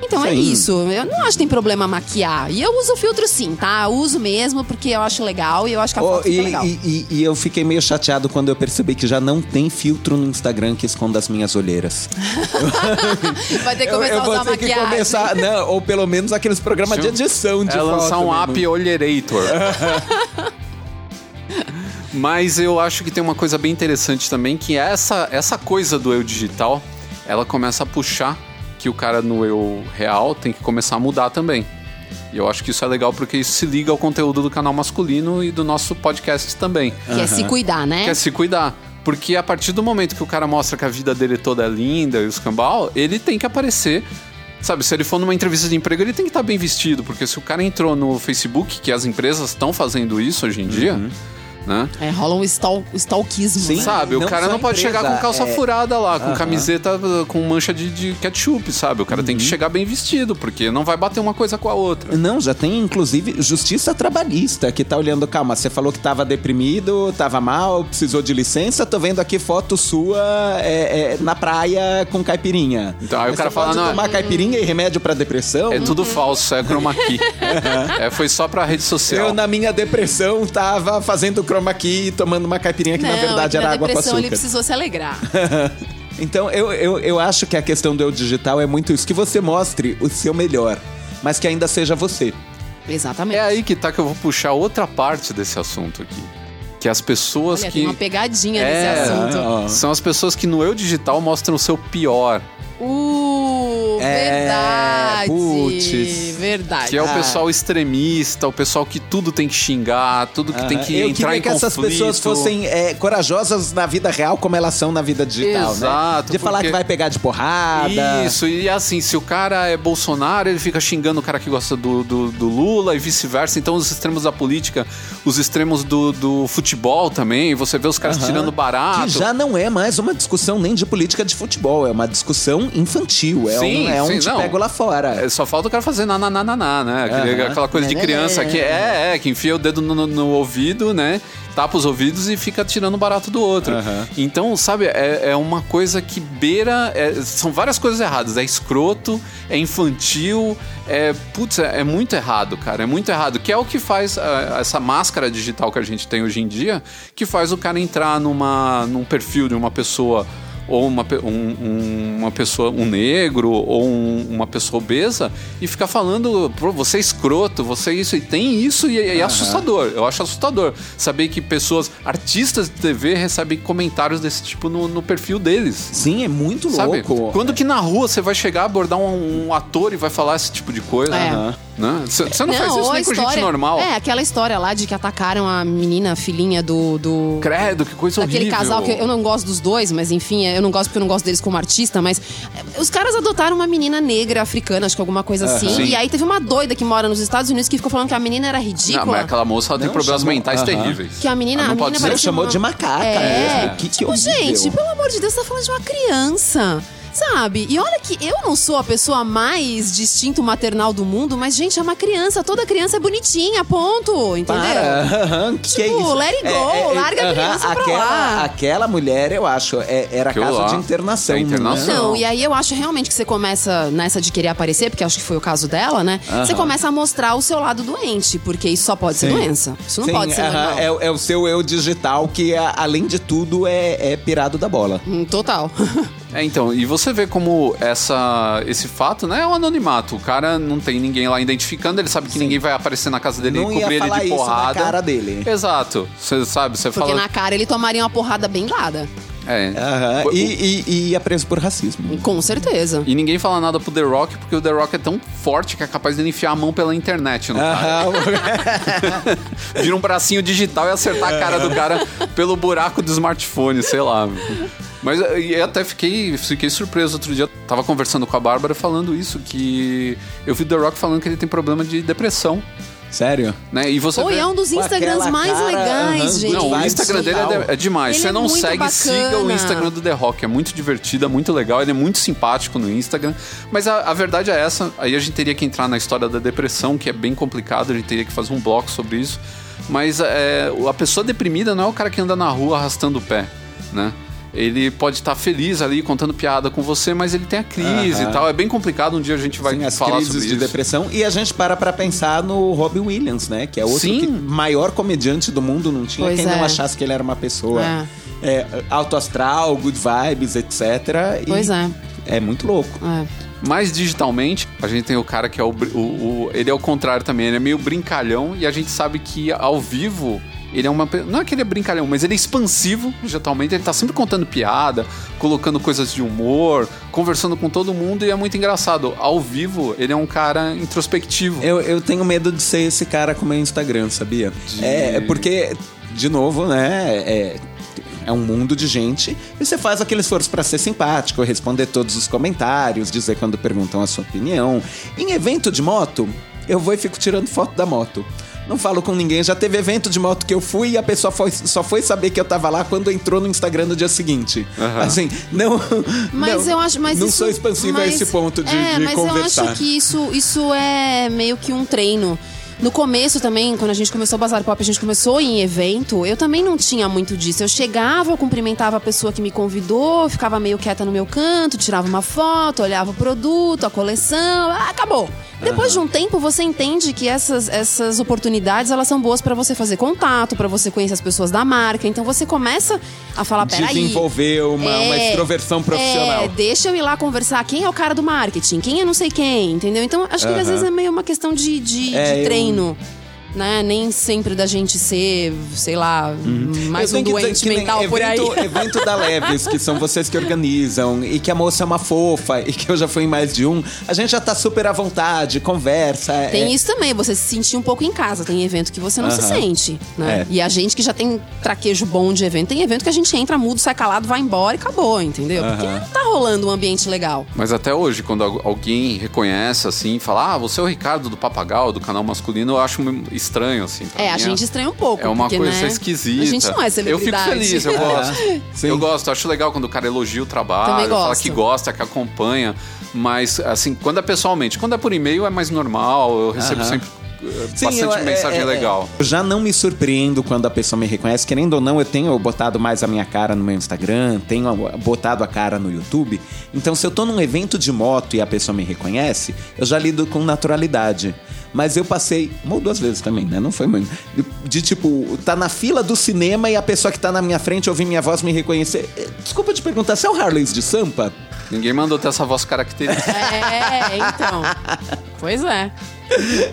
Então é Sim. isso. Eu não acho que tem problema maquiar. E eu uso filtro sim, tá? Eu uso mesmo porque eu acho legal e eu acho que a Oh, foto fica e, legal. e- e- e eu fiquei meio chateado quando eu percebi que já não tem filtro no Instagram que esconda as minhas olheiras. Vai ter que Eu, começar eu a vou usar ter que maquiagem. começar, não, ou pelo menos aqueles programas de edição de é lançar foto um mesmo. app Olherator. Mas eu acho que tem uma coisa bem interessante também, que é essa, essa coisa do eu digital, ela começa a puxar que o cara no eu real tem que começar a mudar também. E eu acho que isso é legal porque isso se liga ao conteúdo do canal masculino e do nosso podcast também. Que é se cuidar, né? Que é se cuidar. Porque a partir do momento que o cara mostra que a vida dele toda é linda e os cambal, ele tem que aparecer. Sabe, se ele for numa entrevista de emprego, ele tem que estar bem vestido. Porque se o cara entrou no Facebook, que as empresas estão fazendo isso hoje em dia, né? É, rola um stal, stalkismo, Sim. né? Sabe, o Não cara não pode empresa, chegar com calça é- furada lá, com Aham. camiseta uh, com mancha de, de ketchup, sabe? O cara tem que Uhum. chegar bem vestido, porque não vai bater uma coisa com a outra. Não, já tem inclusive justiça trabalhista que tá olhando, calma, você falou que tava deprimido, tava mal, precisou de licença, tô vendo aqui foto sua é, é, na praia com caipirinha. Então, aí o Mas cara você fala, não, tomar caipirinha e remédio pra depressão? É tudo falso, é chroma key. é, foi só pra rede social. Eu, na minha depressão, tava fazendo chroma key e tomando uma caipirinha que, não, na verdade, era na água com depressão ele açúcar. precisou se alegrar. Então, eu, eu, eu acho que a questão do eu digital é muito isso, que você mostre o seu melhor, mas que ainda seja você. Exatamente. É aí que tá que eu vou puxar outra parte desse assunto aqui. Que as pessoas Olha, que. tem uma pegadinha É, nesse assunto. ó. São as pessoas que no eu digital mostram o seu pior. Uh, É, verdade. puts. Verdade. Que é o Ah. pessoal extremista, o pessoal que tudo tem que xingar, tudo que tem que eu entrar queria em que essas conflito. pessoas fossem é, corajosas na vida real como elas são na vida digital, Exato, né? De falar porque- que vai pegar de porrada. Isso, e assim, se o cara é Bolsonaro, ele fica xingando o cara que gosta do, do, do Lula e vice-versa. Então, os extremos da política, os extremos do, do futebol também, você vê os caras Aham. tirando barato. Que já não é mais uma discussão nem de política de futebol, é uma discussão infantil. É Sim, um, é um sim, te não. pego lá fora. É, só falta o cara fazer nananana, né? Aquele- Aham. Aquela coisa de criança que é, é, que enfia o dedo no, no- no ouvido, né? Tapa os ouvidos e fica tirando barato do outro. Aham. Então, sabe, é, é uma coisa que beira. é- são várias coisas erradas. É escroto, é infantil, é. Putz, é, é muito errado, cara. É muito errado. Que é o que faz ah, essa máscara digital que a gente tem hoje em dia, que faz o cara entrar numa, num perfil de uma pessoa ou uma, um, um- uma pessoa, um negro, ou um- uma pessoa obesa, e ficar falando, pô, você é escroto, você é isso, e tem isso, e é, é assustador. Eu acho assustador saber que pessoas, artistas de TV, recebem comentários desse tipo no, no perfil deles. Sim, é muito Sabe? louco. Quando que na rua você vai chegar, abordar um, um ator e vai falar esse tipo de coisa? É. Né? Você você não, faz isso a nem com gente história- normal. É, aquela história lá de que atacaram a menina, a filhinha do. do Credo, que coisa Daquele horrível. casal que eu não gosto dos dois, mas enfim, eu não gosto porque eu não gosto deles como artista, mas eh, os caras adotaram uma menina negra africana, acho que alguma coisa assim. Sim. E aí teve uma doida que mora nos Estados Unidos que ficou falando que a menina era ridícula. Não, mas aquela moça ela tem Não, problemas chamou- mentais Aham. terríveis. Que a menina, Ela a não pode menina ser- parecia chamou uma- de macaca é. mesmo. Que- que tipo, horrível. gente, pelo amor de Deus, você tá falando de uma criança. Sabe? E olha que eu não sou a pessoa mais distinto maternal do mundo, mas, gente, é uma criança. Toda criança é bonitinha, ponto. Entendeu? Para. Aham, que que é Tipo, isso? let it go, larga a criança pra aquela, lá. Aquela mulher, eu acho, é- era Aquilo caso lá de internação. é internação. né? Não, e aí eu acho realmente que você começa nessa de querer aparecer, porque acho que foi o caso dela, né? Você começa a mostrar o seu lado doente, porque isso só pode ser Sim. doença. Isso não Sim, pode ser normal. é, o- é o seu eu digital que, além de tudo, é, é pirado da bola. Hum, Total. É, então, e você vê como essa, esse fato, né, é um anonimato. O cara não tem ninguém lá identificando, ele sabe que ninguém vai aparecer na casa dele Não e cobrir ele de isso na porrada. cara dele. Exato. Você sabe, você Porque fala. na cara ele tomaria uma porrada bem dada. É. O- E, e, e ia preso por racismo. Com certeza. E ninguém fala nada pro The Rock, porque o The Rock é tão forte que é capaz de ele enfiar a mão pela internet no cara. Aham, Vira um bracinho digital e acertar a cara do cara pelo buraco do smartphone, sei lá. Mas eh, e eu até fiquei, fiquei surpreso outro dia. Tava conversando com a Bárbara falando isso, que eu vi o The Rock falando que ele tem problema de depressão. Sério? Né? E você Oi, vê- é um dos Instagrams mais cara, legais, aham, gente. Não, o Instagram dele é, é demais. Ele Você é não muito segue, siga o bacana. Instagram do The Rock. É muito divertido, é muito legal, ele é muito simpático no Instagram. Mas a, a verdade é essa. Aí a gente teria que entrar na história da depressão, que é bem complicado, a gente teria que fazer um bloco sobre isso. Mas é, a pessoa deprimida não é o cara que anda na rua arrastando o pé, né? Ele pode estar feliz ali contando piada com você, mas ele tem a crise Aham. e tal. É bem complicado. Um dia a gente vai Sim, as falar crises sobre de isso. depressão. E a gente para pra pensar no Robbie Williams, né? Que é outro Sim. que- maior comediante do mundo. Não tinha Pois quem é. não achasse que ele era uma pessoa é, alto astral, good vibes, etc. E Pois é. É muito louco. É. Mais digitalmente, a gente tem o cara que é o, o- o- Ele é o contrário também, ele é meio brincalhão e a gente sabe que ao vivo. Ele é uma. Não é que ele é brincalhão, mas ele é expansivo digitalmente. Ele tá sempre contando piada, colocando coisas de humor, conversando com todo mundo e é muito engraçado. Ao vivo, ele é um cara introspectivo. Eu, eu tenho medo de ser esse cara com o meu Instagram, sabia? De- É, é porque, de novo, né? É, é um mundo de gente e você faz aquele esforço pra ser simpático, responder todos os comentários, dizer quando perguntam a sua opinião. Em evento de moto, eu vou e fico tirando foto da moto. Não falo com ninguém. Já teve evento de moto que eu fui e a pessoa foi- só foi saber que eu tava lá quando entrou no Instagram no dia seguinte. Aham. Assim, não. Mas não, eu acho, mas não isso, sou expansivo a mas- esse ponto de, é, de mas conversar. eu acho que isso, isso é meio que um treino. No começo também, quando a gente começou o Bazar Pop, a gente começou em evento, eu também não tinha muito disso. Eu chegava, eu cumprimentava a pessoa que me convidou, ficava meio quieta no meu canto, tirava uma foto, olhava o produto, a coleção, ah, acabou. Depois de um tempo, você entende que essas, essas oportunidades, elas são boas pra você fazer contato, pra você conhecer as pessoas da marca. Então você começa a falar, peraí... Desenvolver uma, uma É, extroversão profissional. É, deixa eu ir lá conversar. Quem é o cara do marketing? Quem é não sei quem? Entendeu? Então, acho que às Aham. vezes é meio uma questão de, de, É, de eu- treino. Né? Nem sempre da gente ser, sei lá, mais Eu um que doente que mental por aí. evento, da Leves, que são vocês que organizam, e que a moça é uma fofa, e que eu já fui em mais de um. A gente já tá super à vontade, conversa. Tem é- isso também, você se sentir um pouco em casa. Tem evento que você não se Aham. sente, né? É. E a gente que já tem traquejo bom de evento, tem evento que a gente entra mudo, sai calado, vai embora e acabou, entendeu? Porque Aham. não tá rolando um ambiente legal. Mas até hoje, quando al- alguém reconhece assim, fala, ah, você é o Ricardo do Papagal, do canal masculino, eu acho estranho, assim. É, a mim gente estranha um pouco. É uma porque, coisa né, esquisita. A gente não é celebridade. Eu fico feliz, eu gosto. Sim. eu gosto, acho legal quando o cara elogia o trabalho, fala que gosta, que acompanha. Mas, assim, quando é pessoalmente, quando é por e-mail é mais normal, eu recebo Aham. sempre eh, Sim, bastante eu- é- mensagem é- legal. Eu já não me surpreendo quando a pessoa me reconhece. Querendo ou não, eu tenho botado mais a minha cara no meu Instagram, tenho botado a cara no YouTube. Então, se eu tô num evento de moto e a pessoa me reconhece, eu já lido com naturalidade. Mas eu passei, uma ou duas vezes também, né? Não foi muito. De, de, tipo, tá na fila do cinema e a pessoa que tá na minha frente ouvir minha voz me reconhecer. Eh, Desculpa te perguntar, você é o Harleys de Sampa? Ninguém mandou ter essa voz característica. É, então. Pois é.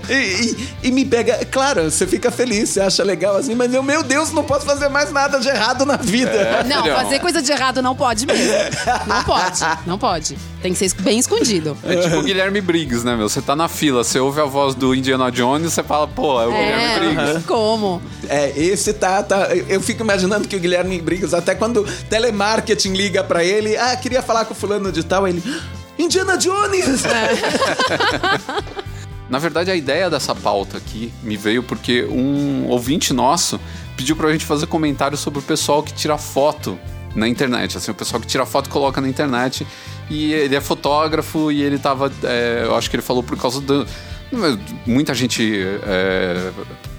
E, e- e me pega. Claro, você fica feliz, você acha legal assim, mas eu, meu Deus, não posso fazer mais nada de errado na vida. Não, filhão. fazer coisa de errado não pode mesmo. Não pode, não pode. Tem que ser bem escondido. É tipo o Guilherme Briggs, né, meu? Você tá na fila, você ouve a voz do Indiana Jones, você fala, pô, é o Guilherme É, Briggs. não tem como. É, esse tá, tá. Eu fico imaginando que o Guilherme Briggs, até quando telemarketing liga pra ele, ah, queria falar com o fulano de tal, ele. Indiana Jones! Na verdade, a ideia dessa pauta aqui me veio porque um ouvinte nosso pediu pra gente fazer comentário sobre o pessoal que tira foto na internet. Assim, o pessoal que tira foto coloca na internet. E ele é fotógrafo e ele tava. é, eu acho que ele falou por causa do. Muita gente é,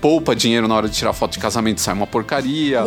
poupa dinheiro na hora de tirar foto de casamento e sai uma porcaria.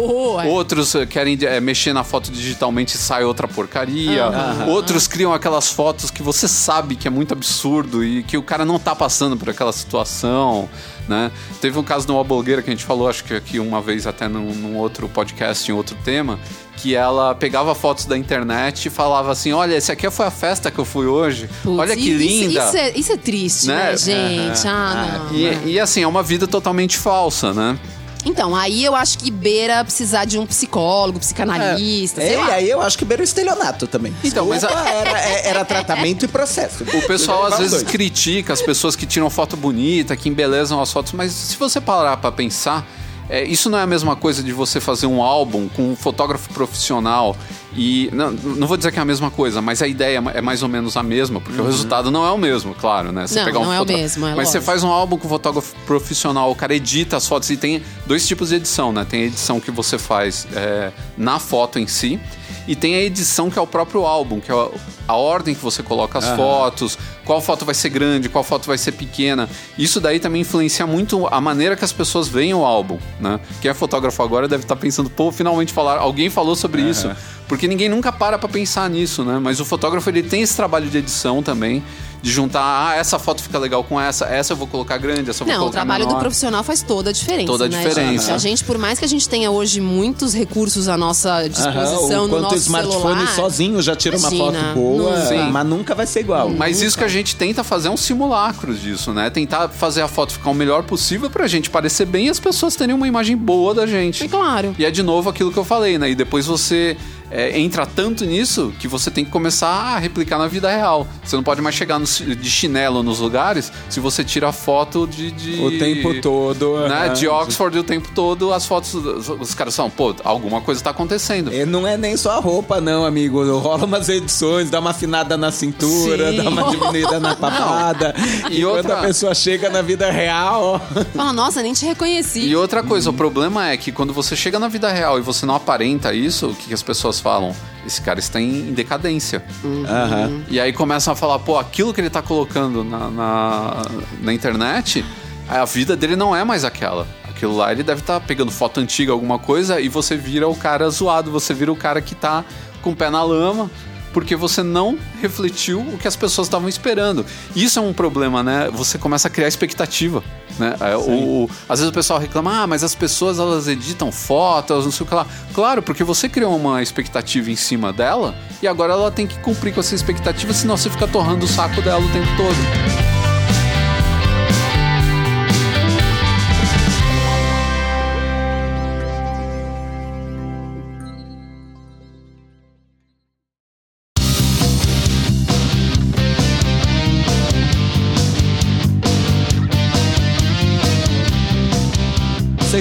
Outros eh, querem eh, mexer na foto digitalmente e sai outra porcaria. Outros criam aquelas fotos que você sabe que é muito absurdo e que o cara não tá passando por aquela situação, né? Teve um caso de uma blogueira que a gente falou, acho que aqui uma vez até num, num outro podcast, em outro tema, que ela pegava fotos da internet e falava assim, olha, esse aqui foi a festa que eu fui hoje. Putz, olha que isso- linda. Isso, é, isso é triste, né, Né? gente? Ah, não. E, e, assim, é uma vida totalmente falsa, né? Então, aí eu acho que beira precisar de um psicólogo, psicanalista, sei É, e lá. aí eu acho que beira o estelionato também. Então, mas a- era, é- era tratamento e processo. O pessoal às vezes dois. critica as pessoas que tiram foto bonita, que embelezam as fotos, mas se você parar pra pensar, é, isso não é a mesma coisa de você fazer um álbum com um fotógrafo profissional e não, não vou dizer que é a mesma coisa, mas a ideia é mais ou menos a mesma, porque o resultado não é o mesmo, claro, né? Você Não, pegar um não é o fotógrafo- mesmo, é mas você lógico. faz um álbum com fotógrafo profissional, o cara edita as fotos e tem dois tipos de edição, né? Tem a edição que você faz é, na foto em si e tem a edição que é o próprio álbum, que é a, a ordem que você coloca as fotos, qual foto vai ser grande, qual foto vai ser pequena. Isso daí também influencia muito a maneira que as pessoas veem o álbum, né? Quem é fotógrafo agora deve estar pensando, pô, finalmente falar, alguém falou sobre isso. Porque ninguém nunca para pra pensar nisso, né? Mas o fotógrafo ele tem esse trabalho de edição também, de juntar, ah, essa foto fica legal com essa, essa eu vou colocar grande, essa eu vou Não, o colocar trabalho do menor. profissional faz toda a diferença. Toda a né, diferença. gente? A gente, por mais que a gente tenha hoje muitos recursos à nossa disposição Aham, o no quanto nosso o smartphone celular, sozinho já tira uma Imagina, foto boa, não- Sim. mas nunca vai ser igual. Mas isso que a gente tenta fazer é um simulacro disso, né? Tentar fazer a foto ficar o melhor possível pra gente parecer bem e as pessoas terem uma imagem boa da gente. É claro. E é de novo aquilo que eu falei, né? E depois você é, entra tanto nisso que você tem que começar a replicar na vida real. Você não pode mais chegar no de chinelo nos lugares se você tira foto de. de- O tempo todo. Né? De Oxford o tempo todo, as fotos. Os caras falam, pô, alguma coisa tá acontecendo. E não é nem só a roupa, não, amigo. Rola umas edições, dá uma afinada na cintura, Sim. dá uma diminuída na papada. E E, quando outra- a pessoa chega na vida real. Fala, nossa, nem te reconheci. E outra coisa, o problema é que quando você chega na vida real e você não aparenta isso, o que, que as pessoas falam? Esse cara está em decadência. Aham. E aí começam a falar, pô, aquilo que ele tá colocando na, na, na internet, a vida dele não é mais aquela. Aquilo lá ele deve estar pegando foto antiga, alguma coisa, e você vira o cara zoado, você vira o cara que tá com o pé na lama. Porque você não refletiu o que as pessoas estavam esperando. Isso é um problema, né? Você começa a criar expectativa. Né? É, o, o- às vezes o pessoal reclama, ah, mas as pessoas elas editam fotos, não sei o que lá. Claro, porque você criou uma expectativa em cima dela e agora ela tem que cumprir com essa expectativa, senão você fica torrando o saco dela o tempo todo.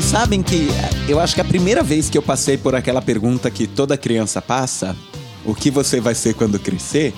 Sabem que eu acho que a primeira vez que eu passei por aquela pergunta que toda criança passa, o que você vai ser quando crescer?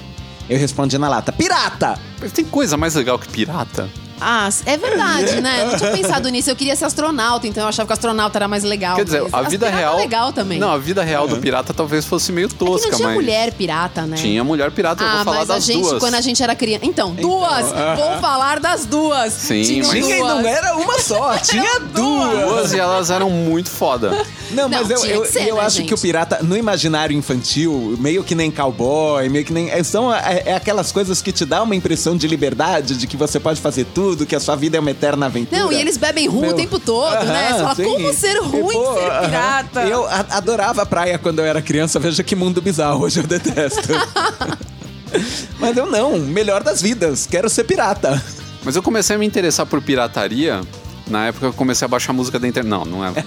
Eu respondi na lata, pirata! Mas tem coisa mais legal que pirata? Ah, é verdade, né? Eu não tinha pensado nisso. Eu queria ser astronauta, então eu achava que astronauta era mais legal. Quer dizer, mas a vida é real. legal também. Não, a vida real do pirata talvez fosse meio É que tosca, não tinha mas. mulher pirata, né? Tinha mulher pirata, eu Ah, vou falar mas das a gente, duas. quando a gente era criança. Então, duas! Vou falar das duas. Sim, Tinham mas- Tinha duas. não era uma só, tinha duas! Duas e elas eram muito foda. Não, mas Não, eu, tinha eu, que ser, eu né, acho gente? que o pirata, no imaginário infantil, meio que nem cowboy, meio que nem. é, São é, é aquelas coisas que te dá uma impressão de liberdade, de que você pode fazer tudo, que a sua vida é uma eterna aventura. Não, e eles bebem rum Meu- o tempo todo, né? Você fala, sim. como ser E, ruim pô, ser aham. pirata? Eu adorava a praia quando eu era criança, veja que mundo bizarro, hoje eu detesto. Mas eu não, melhor das vidas, quero ser pirata. Mas eu comecei a me interessar por pirataria na época que eu comecei a baixar música da internet. Não, não é. Não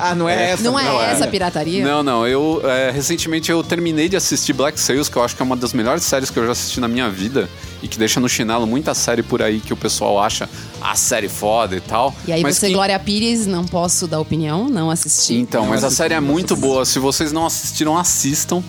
ah, não é, essa? Não é Não é. essa a pirataria? Não, não. Eu é, recentemente eu terminei de assistir Black Sails, que eu acho que é uma das melhores séries que eu já assisti na minha vida e que deixa no chinelo muita série por aí que o pessoal acha a série foda e tal. E aí mas você, que- Glória Pires, não posso dar opinião, não assisti. Então, mas a assisti, série é não muito boa. Se vocês não assistiram, assistam,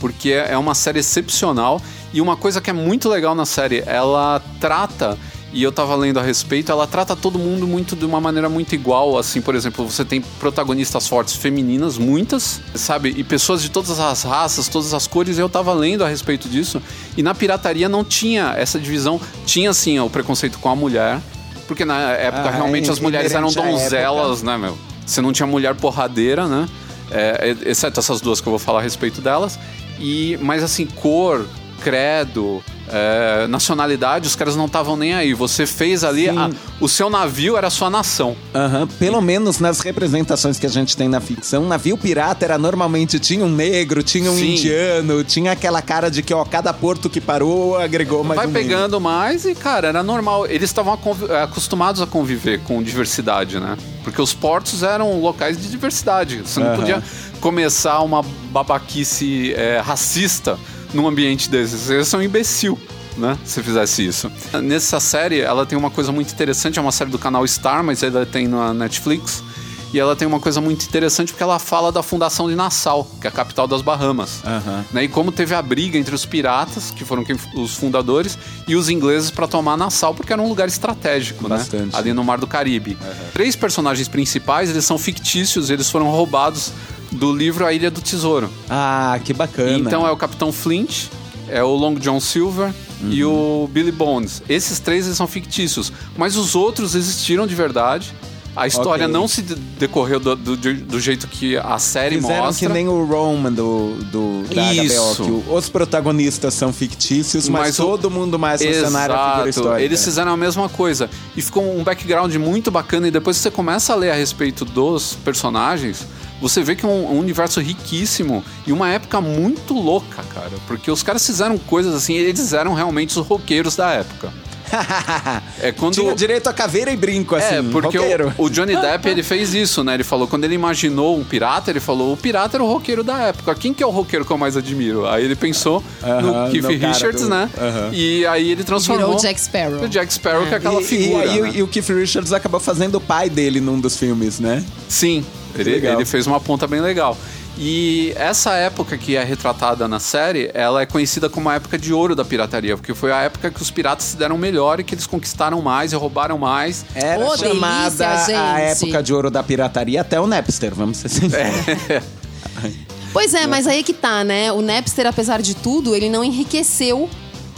porque é uma série excepcional. E uma coisa que é muito legal na série, ela trata, e eu tava lendo a respeito, ela trata todo mundo muito de uma maneira muito igual. Assim, por exemplo, você tem protagonistas fortes femininas, muitas, sabe? E pessoas de todas as raças, todas as cores. E eu tava lendo a respeito disso. E na pirataria não tinha essa divisão. Tinha, sim, o preconceito com a mulher. Porque na época Ah, realmente é as mulheres eram donzelas, né, meu? Você não tinha mulher porradeira, né? É, é, exceto essas duas que eu vou falar a respeito delas. E, mas assim, cor, credo, é, nacionalidade, os caras não estavam nem aí. Você fez ali, a- o seu navio era a sua nação. Aham, Pelo menos nas representações que a gente tem na ficção, navio pirata era normalmente tinha um negro, tinha um Sim. indiano, tinha aquela cara de que ó, cada porto que parou agregou mais Vai um negro. pegando mais e, cara, era normal. Eles estavam acostumados a conviver com diversidade, né? Porque os portos eram locais de diversidade. Você não Aham. podia começar uma babaquice eh, racista num ambiente desses. Você é um imbecil. Né? Se fizesse isso. Nessa série, ela tem uma coisa muito interessante. É uma série do canal Star, mas ela tem na Netflix. E ela tem uma coisa muito interessante porque ela fala da fundação de Nassau, que é a capital das Bahamas. Aham. Né? E como teve a briga entre os piratas, que foram quem- os fundadores, e os ingleses para tomar Nassau, porque era um lugar estratégico, né? Bastante. Ali no Mar do Caribe. Três personagens principais, eles são fictícios, eles foram roubados do livro A Ilha do Tesouro. Ah, que bacana. Então é o Capitão Flint, é o Long John Silver e o Billy Bones. Esses três são fictícios, mas os outros existiram de verdade. A história Ok. não se de- decorreu do, do- do jeito que a série Fizeram mostra. que nem o Roman do, do da Isso. HBO, que o- os protagonistas são fictícios, mas, Mas o- todo mundo mais no cenário é figura histórica. Eles fizeram a mesma coisa. E ficou um background muito bacana. E depois que você começa a ler a respeito dos personagens, você vê que é um, um universo riquíssimo e uma época muito louca, cara. Porque os caras fizeram coisas assim, eles eram realmente os roqueiros da época. É quando. Tinha direito a caveira e brinco, assim, É, porque roqueiro. o, o Johnny Depp ele fez isso, né? Ele falou, quando ele imaginou um pirata, ele falou, o pirata era o roqueiro da época. Quem que é o roqueiro que eu mais admiro? Aí ele pensou no Keith no cara Richards, do- né? aham. E aí ele transformou. Virou o Jack Sparrow. O Jack Sparrow, que é aquela e, figura. E, aí, né? e o Keith Richards acabou fazendo o pai dele num dos filmes, né? Sim, ele, ele fez uma ponta bem legal. E essa época que é retratada na série, ela é conhecida como a época de ouro da pirataria, porque foi a época que os piratas se deram melhor e que eles conquistaram mais e roubaram mais. Era Ô, chamada delícia, a época de ouro da pirataria até o Napster, vamos ser sinceros. Pois é, mas aí que tá, né? O Napster, apesar de tudo, ele não enriqueceu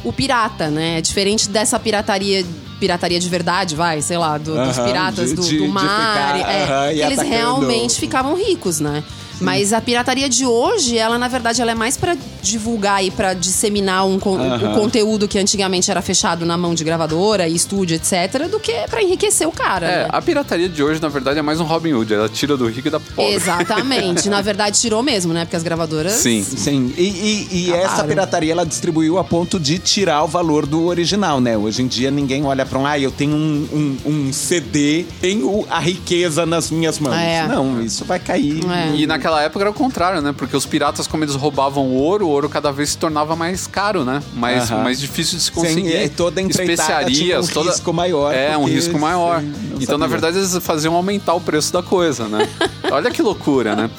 o pirata, né? Diferente dessa pirataria pirataria de verdade, vai, sei lá, do- dos Aham, piratas de- do, do de mar. ficar, é, e que eles atacando. realmente ficavam ricos, né? Mas a pirataria de hoje, ela na verdade ela é mais pra divulgar e pra disseminar um con- o conteúdo que antigamente era fechado na mão de gravadora e estúdio, etc, do que pra enriquecer o cara. É, né? a pirataria de hoje, na verdade, é mais um Robin Hood. Ela tira do rico e da pobre. Exatamente. na verdade, tirou mesmo, né? Porque as gravadoras. Sim. Sim, e, e- e essa pirataria ela distribuiu a ponto de tirar o valor do original, né? Hoje em dia ninguém olha pra um, ah, eu tenho um, um- um CD, tenho a riqueza nas minhas mãos. É. Não, isso vai cair. É. E naquela época era o contrário, né? Porque os piratas, como eles roubavam ouro, o ouro cada vez se tornava mais caro, né? Mais, mais difícil de se Sim, conseguir. e toda empreitada tinha um toda... risco maior, É, um risco maior. não Então, na sabia. verdade, eles faziam aumentar o preço da coisa, né? Olha que loucura, né?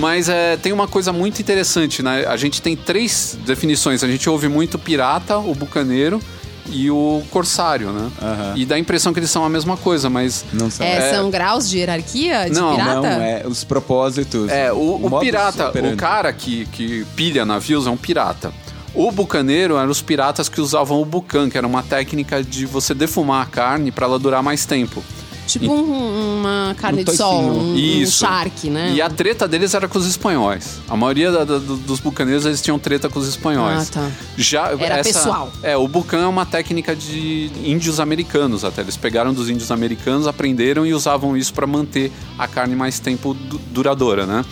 Mas é, tem uma coisa muito interessante, né? A gente tem três definições. A gente ouve muito pirata, o bucaneiro e o corsário, né? E dá a impressão que eles são a mesma coisa, mas... Não são. É, É. São graus de hierarquia de Não, pirata? Não, é os propósitos. É, o, o modus pirata, o cara que, que pilha navios é um pirata. O bucaneiro eram os piratas que usavam o bucan, que era uma técnica de você defumar a carne para ela durar mais tempo. Tipo um- uma carne Um de sol, um, um Isso. shark, né? E a treta deles era com os espanhóis. A maioria da- da- do- dos bucaneiros eles tinham treta com os espanhóis. Ah, tá. Já Era pessoal. É, o bucan é uma técnica de índios americanos até. Eles pegaram dos índios americanos, aprenderam e usavam isso para manter a carne mais tempo du- duradoura, né?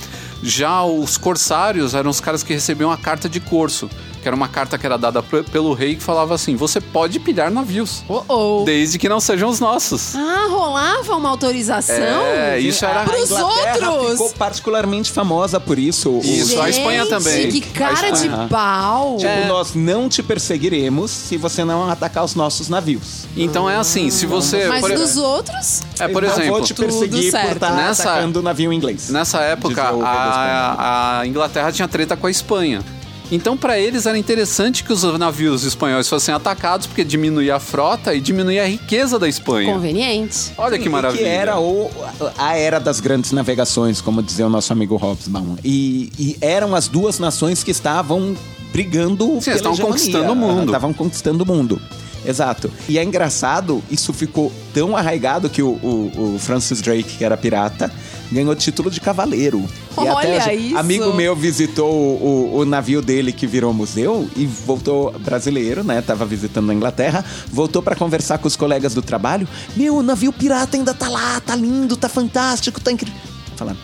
Já os corsários eram os caras que recebiam a carta de corso, que era uma carta que era dada pelo rei que falava assim: você pode pilhar navios, Oh, oh. desde que não sejam os nossos. Ah, rolava uma autorização? É, isso era. Pros A Inglaterra outros! ficou particularmente famosa por isso. Isso, a Espanha Gente, também. Que cara A de pau! Tipo, nós não te perseguiremos se você não atacar os nossos navios. Então é assim, se você. Mas por, dos outros, é, por Eu não exemplo. vou te perseguir por estar Nessa- atacando o navio inglês. Nessa época, Espanha. a, a Inglaterra tinha treta com a Espanha. Então, pra eles era interessante que os navios espanhóis fossem atacados, porque diminuía a frota e diminuía a riqueza da Espanha. conveniente. Olha que Sim, e maravilha. Que era o, a era das grandes navegações, como dizia o nosso amigo Hobsbawm. E, e eram as duas nações que estavam brigando Sim, pela estavam hegemonia. conquistando o mundo. Estavam conquistando o mundo. Exato. E é engraçado, isso ficou tão arraigado que o, o- o Francis Drake, que era pirata, ganhou título de cavaleiro. E Olha até isso. amigo meu visitou o, o- o navio dele que virou museu e voltou brasileiro, né? Tava visitando a Inglaterra, voltou pra conversar com os colegas do trabalho. Meu, o navio pirata ainda tá lá, tá lindo, tá fantástico, tá incrível. Falando,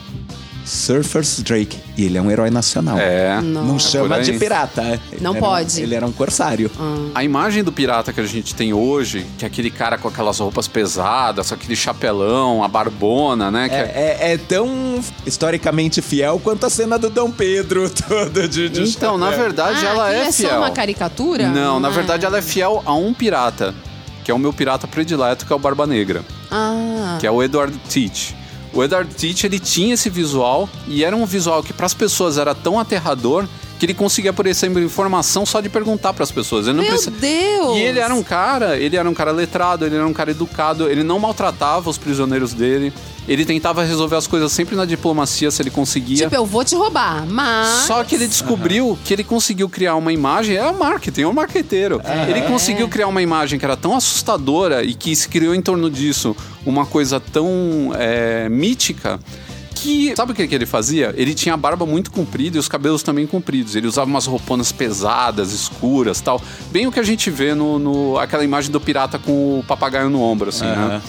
Surfers Drake. E ele é um herói nacional. É. Não É chama de pirata. Ele Não um- pode. ele era um corsário. A imagem do pirata que a gente tem hoje, que é aquele cara com aquelas roupas pesadas, aquele chapelão, a barbona, né? que é- É, é- é tão historicamente fiel quanto a cena do Dom Pedro todo de, de Então, na chapéu. verdade, ah, ela é é fiel. só uma caricatura? Não, na é. verdade, ela é fiel a um pirata, que é o meu pirata predileto, que é o Barba Negra. Ah, que é o Edward Teach. O Edward Teach ele tinha esse visual e era um visual que para as pessoas era tão aterrador que ele conseguia por exemplo informação só de perguntar para as pessoas. Ele não meu precisa- Deus! E ele era um cara, ele era um cara letrado, ele era um cara educado, ele não maltratava os prisioneiros dele. Ele tentava resolver as coisas sempre na diplomacia se ele conseguia. Tipo, eu vou te roubar, mas... Só que ele descobriu que ele conseguiu criar uma imagem, é o marketing, é o marqueteiro. Ele conseguiu criar uma imagem que era tão assustadora e que se criou em torno disso uma coisa tão é, mítica. Que, sabe o que, que ele fazia? Ele tinha a barba muito comprida e os cabelos também compridos. Ele usava umas rouponas pesadas, escuras tal. Bem o que a gente vê no, no- aquela imagem do pirata com o papagaio no ombro, assim, né?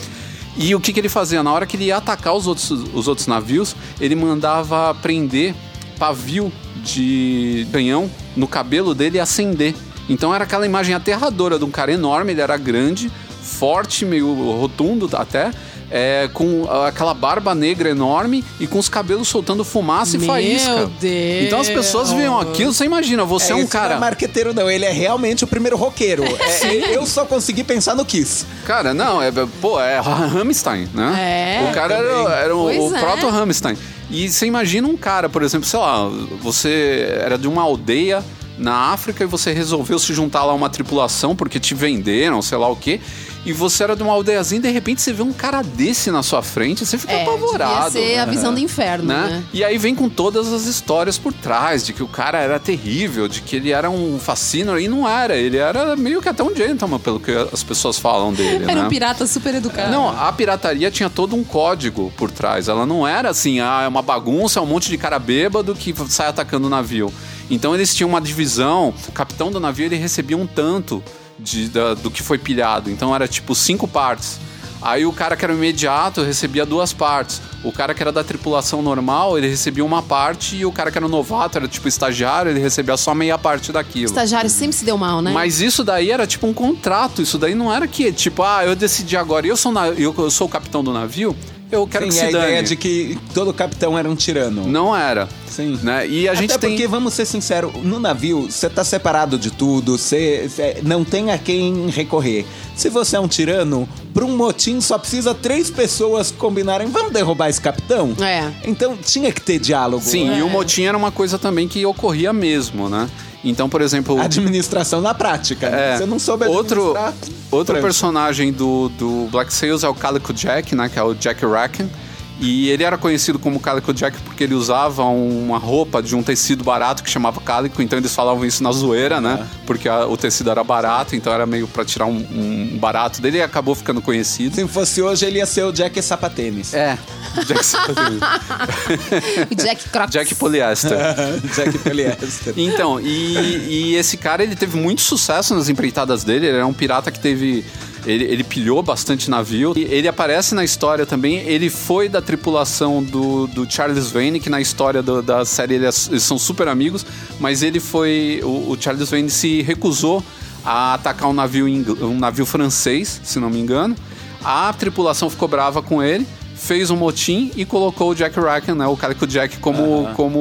E o que, que ele fazia? Na hora que ele ia atacar os outros, os outros navios, ele mandava prender pavio de canhão no cabelo dele e acender. Então era aquela imagem aterradora de um cara enorme, ele era grande, forte, meio rotundo até, é, com aquela barba negra enorme e com os cabelos soltando fumaça e Meu faísca. Deus. Então as pessoas viam aquilo, você imagina, você é, um isso cara. Não é marqueteiro, não. Ele é realmente o primeiro roqueiro. É, eu só consegui pensar no Kiss. Cara, não, é, pô, é Hammerstein, né? É. O cara era, era o, o é. proto Hammerstein. E você imagina um cara, por exemplo, sei lá, você era de uma aldeia na África e você resolveu se juntar lá a uma tripulação porque te venderam, sei lá o quê. E você era de uma aldeiazinha e de repente você vê um cara desse na sua frente, você fica É, apavorado. devia ser a visão do inferno, né? né? E aí vem com todas as histórias por trás, de que o cara era terrível, de que ele era um fascínio, e não era, ele era meio que até um gentleman, pelo que as pessoas falam dele, Era né? um pirata super educado. Não, a pirataria tinha todo um código por trás. Ela não era assim, ah, é uma bagunça, é um monte de cara bêbado que sai atacando o navio. Então eles tinham uma divisão, o capitão do navio ele recebia um tanto de- da- do que foi pilhado. Então era tipo cinco partes. Aí o cara que era imediato recebia duas partes. O cara que era da tripulação normal, ele recebia uma parte. E o cara que era novato, era tipo estagiário, ele recebia só meia parte daquilo. Estagiário sempre se deu mal, né? Mas isso daí era tipo um contrato. Isso daí não era que, tipo, ah, eu decidi agora, eu sou, na- eu, eu sou o capitão do navio, eu quero Sim, que se a ideia dane. de que todo capitão era um tirano. Não era. Sim. Né? E a gente Até tem. porque, vamos ser sinceros, no navio você tá separado de tudo, você você não tem a quem recorrer. Se você é um tirano, pra um motim só precisa três pessoas combinarem, vamos derrubar esse capitão? É. Então tinha que ter diálogo. Sim, É. e o motim era uma coisa também que ocorria mesmo, né? Então, por exemplo. Administração na prática. né? É. Você não soube outro, outro prancha. personagem do, do Black Sails é o Calico Jack, né? Que é o Jack Racken. E ele era conhecido como Calico Jack porque ele usava uma roupa de um tecido barato que chamava Calico, então eles falavam isso na zoeira, né? Porque a- o tecido era barato, então era meio pra tirar um, um barato dele e acabou ficando conhecido. Se fosse hoje, ele ia ser o Jack Sapatênis. É, Jack, O Jack Crocs. Jack Polyester. Jack Polyester. Então, e, e esse cara ele teve muito sucesso nas empreitadas dele. Ele era um pirata que teve Ele, ele pilhou bastante navio. E ele aparece na história também. Ele foi da tripulação do, do Charles Vane, que na história do- da série eles, eles são super amigos, mas ele foi. O, o Charles Vane se recusou a atacar um navio, um navio francês, se não me engano. A tripulação ficou brava com ele, fez um motim e colocou o Jack Rackham, né, o Calico Jack, como, como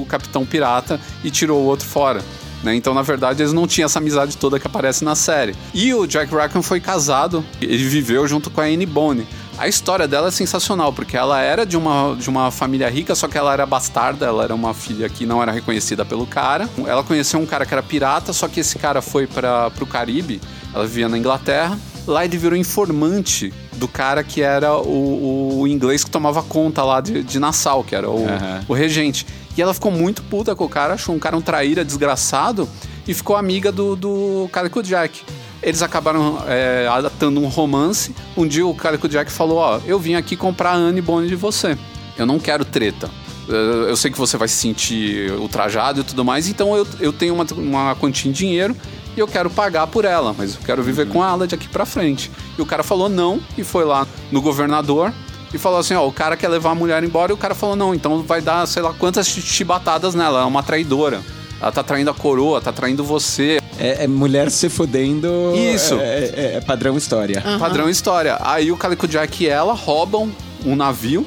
o capitão pirata e tirou o outro fora. Né? Então, na verdade, eles não tinham essa amizade toda que aparece na série. E o Jack Rackham foi casado, ele viveu junto com a Anne Bonny. A história dela é sensacional, porque ela era de uma, de uma família rica, só que ela era bastarda, ela era uma filha que não era reconhecida pelo cara. Ela conheceu um cara que era pirata, só que esse cara foi para pro Caribe, ela vivia na Inglaterra. Lá ele virou informante do cara que era o, o inglês que tomava conta lá de, de Nassau, que era o, Aham. o regente. E ela ficou muito puta com o cara, achou um cara um traíra, desgraçado, e ficou amiga do, do Calico Jack. Eles acabaram é, adaptando um romance. Um dia o Calico Jack falou: Ó, eu vim aqui comprar a Anne Bonny de você. Eu não quero treta. Eu eu sei que você vai se sentir ultrajado e tudo mais, então eu, eu tenho uma, uma quantia em dinheiro e eu quero pagar por ela, mas eu quero viver com ela de aqui pra frente. E o cara falou não e foi lá no governador e falou assim: ó, o cara quer levar a mulher embora e o cara falou: não, então vai dar sei lá quantas chi- chibatadas nela, ela é uma traidora. Ela tá traindo a coroa, tá traindo você. É, é mulher se fudendo. Isso. É, é- é padrão história. Padrão história. Aí o Calico Jack e ela roubam um navio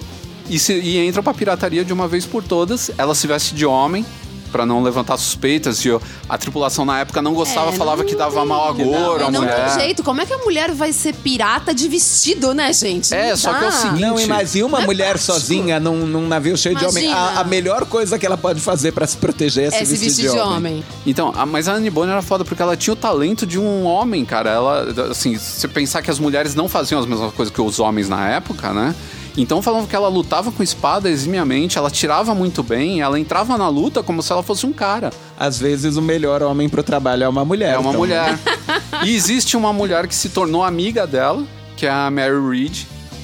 e, se- e entram pra pirataria de uma vez por todas. Ela se veste de homem pra não levantar suspeitas. E a tripulação na época não gostava, É, falava não que dava agouro a não mulher. tem jeito. Como é que a mulher vai ser pirata de vestido, né, gente? É, Não só que é o dá. seguinte- Não, e mas e uma Não é mulher prático. sozinha num, num navio cheio de homem? Imagina. A, a melhor coisa que ela pode fazer pra se proteger é, É se vestir de homem. Então, a- mas a Anne Bonny era foda porque ela tinha o talento de um homem, cara. Ela, assim, se pensar que as mulheres não faziam as mesmas coisas que os homens na época, né? Então falavam que ela lutava com espada eximiamente, ela tirava muito bem, ela entrava na luta como se ela fosse um cara. Às vezes o melhor homem pro trabalho é uma mulher. É uma então- mulher. e existe uma mulher que se tornou amiga dela, que é a Mary Reed,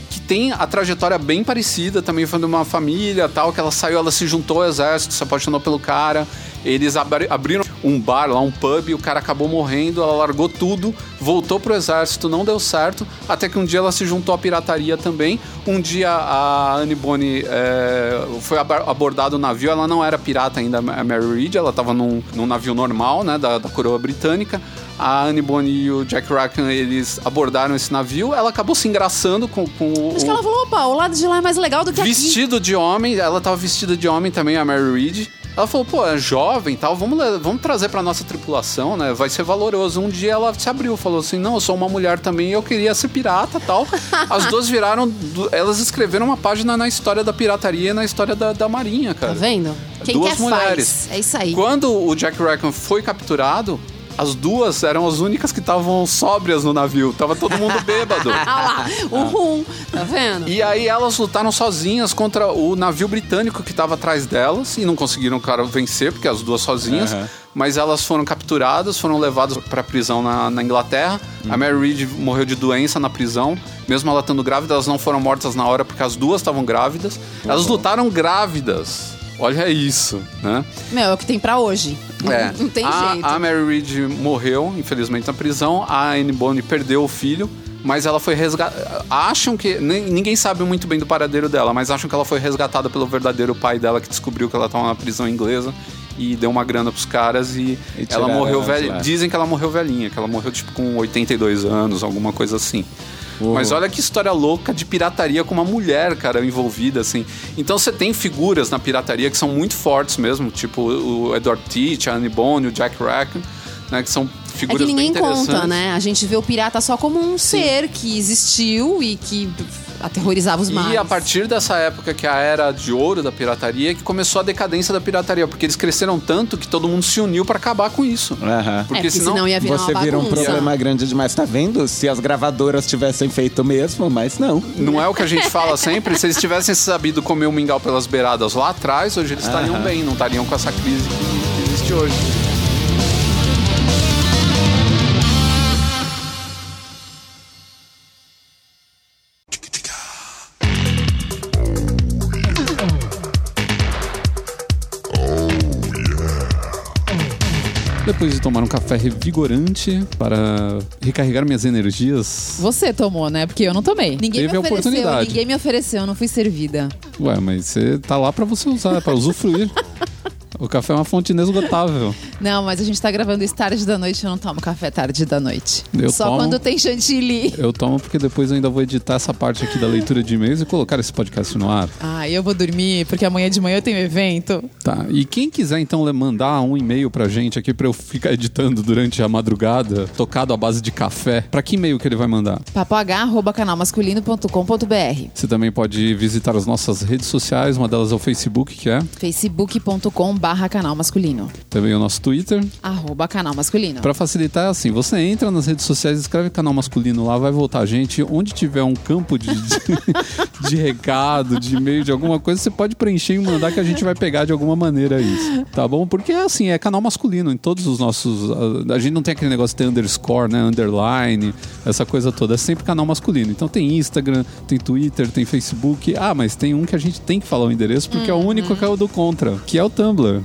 que tem a trajetória bem parecida, também foi de uma família tal, que ela saiu, ela se juntou ao exército, se apaixonou pelo cara. Eles abri- abriram um bar lá, um pub, e o cara acabou morrendo, ela largou tudo, voltou pro exército, não deu certo, até que um dia ela se juntou à pirataria também. Um dia a Anne Bonny é, foi abordado o navio, ela não era pirata ainda, a Mary Reed, ela tava num, num navio normal, né, da, da coroa britânica. A Anne Bonny e o Jack Rackham, eles abordaram esse navio, ela acabou se engraçando com, com o... Acho que ela falou, opa, o lado de lá é mais legal do que aqui. Vestido de homem, ela tava vestida de homem também, a Mary Reed. Ela falou, pô, é jovem e tal, vamos, vamos trazer pra nossa tripulação, né? Vai ser valoroso. Um dia ela se abriu, falou assim: não, eu sou uma mulher também e eu queria ser pirata e tal. As duas viraram. Elas escreveram uma página na história da pirataria e na história da, da marinha, cara. Tá vendo? Quem duas mulheres. faz. É isso aí. Quando o Jack Rackham foi capturado, as duas eram as únicas que estavam sóbrias no navio. Tava todo mundo bêbado. Ah lá, o rum, tá vendo? E aí elas lutaram sozinhas contra o navio britânico que estava atrás delas e não conseguiram, claro, vencer, porque as duas sozinhas. Aham. Mas elas foram capturadas, foram levadas para prisão na, na Inglaterra. A Mary Reed morreu de doença na prisão. Mesmo ela estando grávida, elas não foram mortas na hora porque as duas estavam grávidas. Elas lutaram grávidas. Olha isso, né? Meu, é o que tem pra hoje. É. Não tem a, jeito. A Mary Reed morreu, infelizmente, na prisão. A Anne Bonny perdeu o filho, mas ela foi resgatada. Acham que. Ninguém sabe muito bem do paradeiro dela, mas acham que ela foi resgatada pelo verdadeiro pai dela, que descobriu que ela estava na prisão inglesa e deu uma grana pros caras e, E ela morreu velha. Dizem que ela morreu velhinha, que ela morreu tipo com 82 anos, alguma coisa assim. Uou. Mas olha que história louca de pirataria com uma mulher, cara, envolvida, assim. Então você tem figuras na pirataria que são muito fortes mesmo, tipo o Edward Teach, a Anne Bonny, o Jack Rackham, né? Que são É figuras que ninguém conta, né? A gente vê o pirata só como um ser que existiu e que aterrorizava os mares. E a partir dessa época que é a era de ouro da pirataria, que começou a decadência da pirataria, porque eles cresceram tanto que todo mundo se uniu pra acabar com isso. É, porque senão, senão ia virar Você uma vira um problema grande demais, tá vendo? Se as gravadoras tivessem feito mesmo, mas não. Não é o que a gente fala sempre. Se eles tivessem sabido comer o mingau pelas beiradas lá atrás, hoje eles estariam bem, não estariam com essa crise que existe hoje. Depois de tomar um café revigorante para recarregar minhas energias. Você tomou, né? Porque eu não tomei. Ninguém Teve me a ofereceu, oportunidade. ninguém me ofereceu, eu não fui servida. Ué, mas você tá lá pra você usar, é pra usufruir. o café é uma fonte inesgotável. Não, mas a gente tá gravando isso tarde da noite, eu não tomo café tarde da noite. Eu Só tomo. quando tem chantilly. Eu tomo porque depois eu ainda vou editar essa parte aqui da leitura de e-mails e colocar esse podcast no ar. Ah, eu vou dormir, porque amanhã de manhã eu tenho evento. Tá. E quem quiser então mandar um e-mail pra gente aqui pra eu ficar editando durante a madrugada, tocado à base de café, pra que e-mail que ele vai mandar? papoh.canalmasculino.com.br Você também pode visitar as nossas redes sociais, uma delas é o Facebook, que é facebook.com barra canal masculino. também o nosso Twitter. Arroba canal masculino. Pra facilitar é assim, você entra nas redes sociais, escreve canal masculino lá, vai voltar a gente. Onde tiver um campo de, de, de recado, de e-mail, de alguma coisa, você pode preencher e mandar que a gente vai pegar de alguma maneira isso. Tá bom? Porque assim, é canal masculino em todos os nossos. A, a gente não tem aquele negócio de ter underscore, né? Underline, essa coisa toda. É sempre canal masculino. Então tem Instagram, tem Twitter, tem Facebook. Ah, mas tem um que a gente tem que falar o endereço, porque é o único que é o do contra, que é o Tumblr.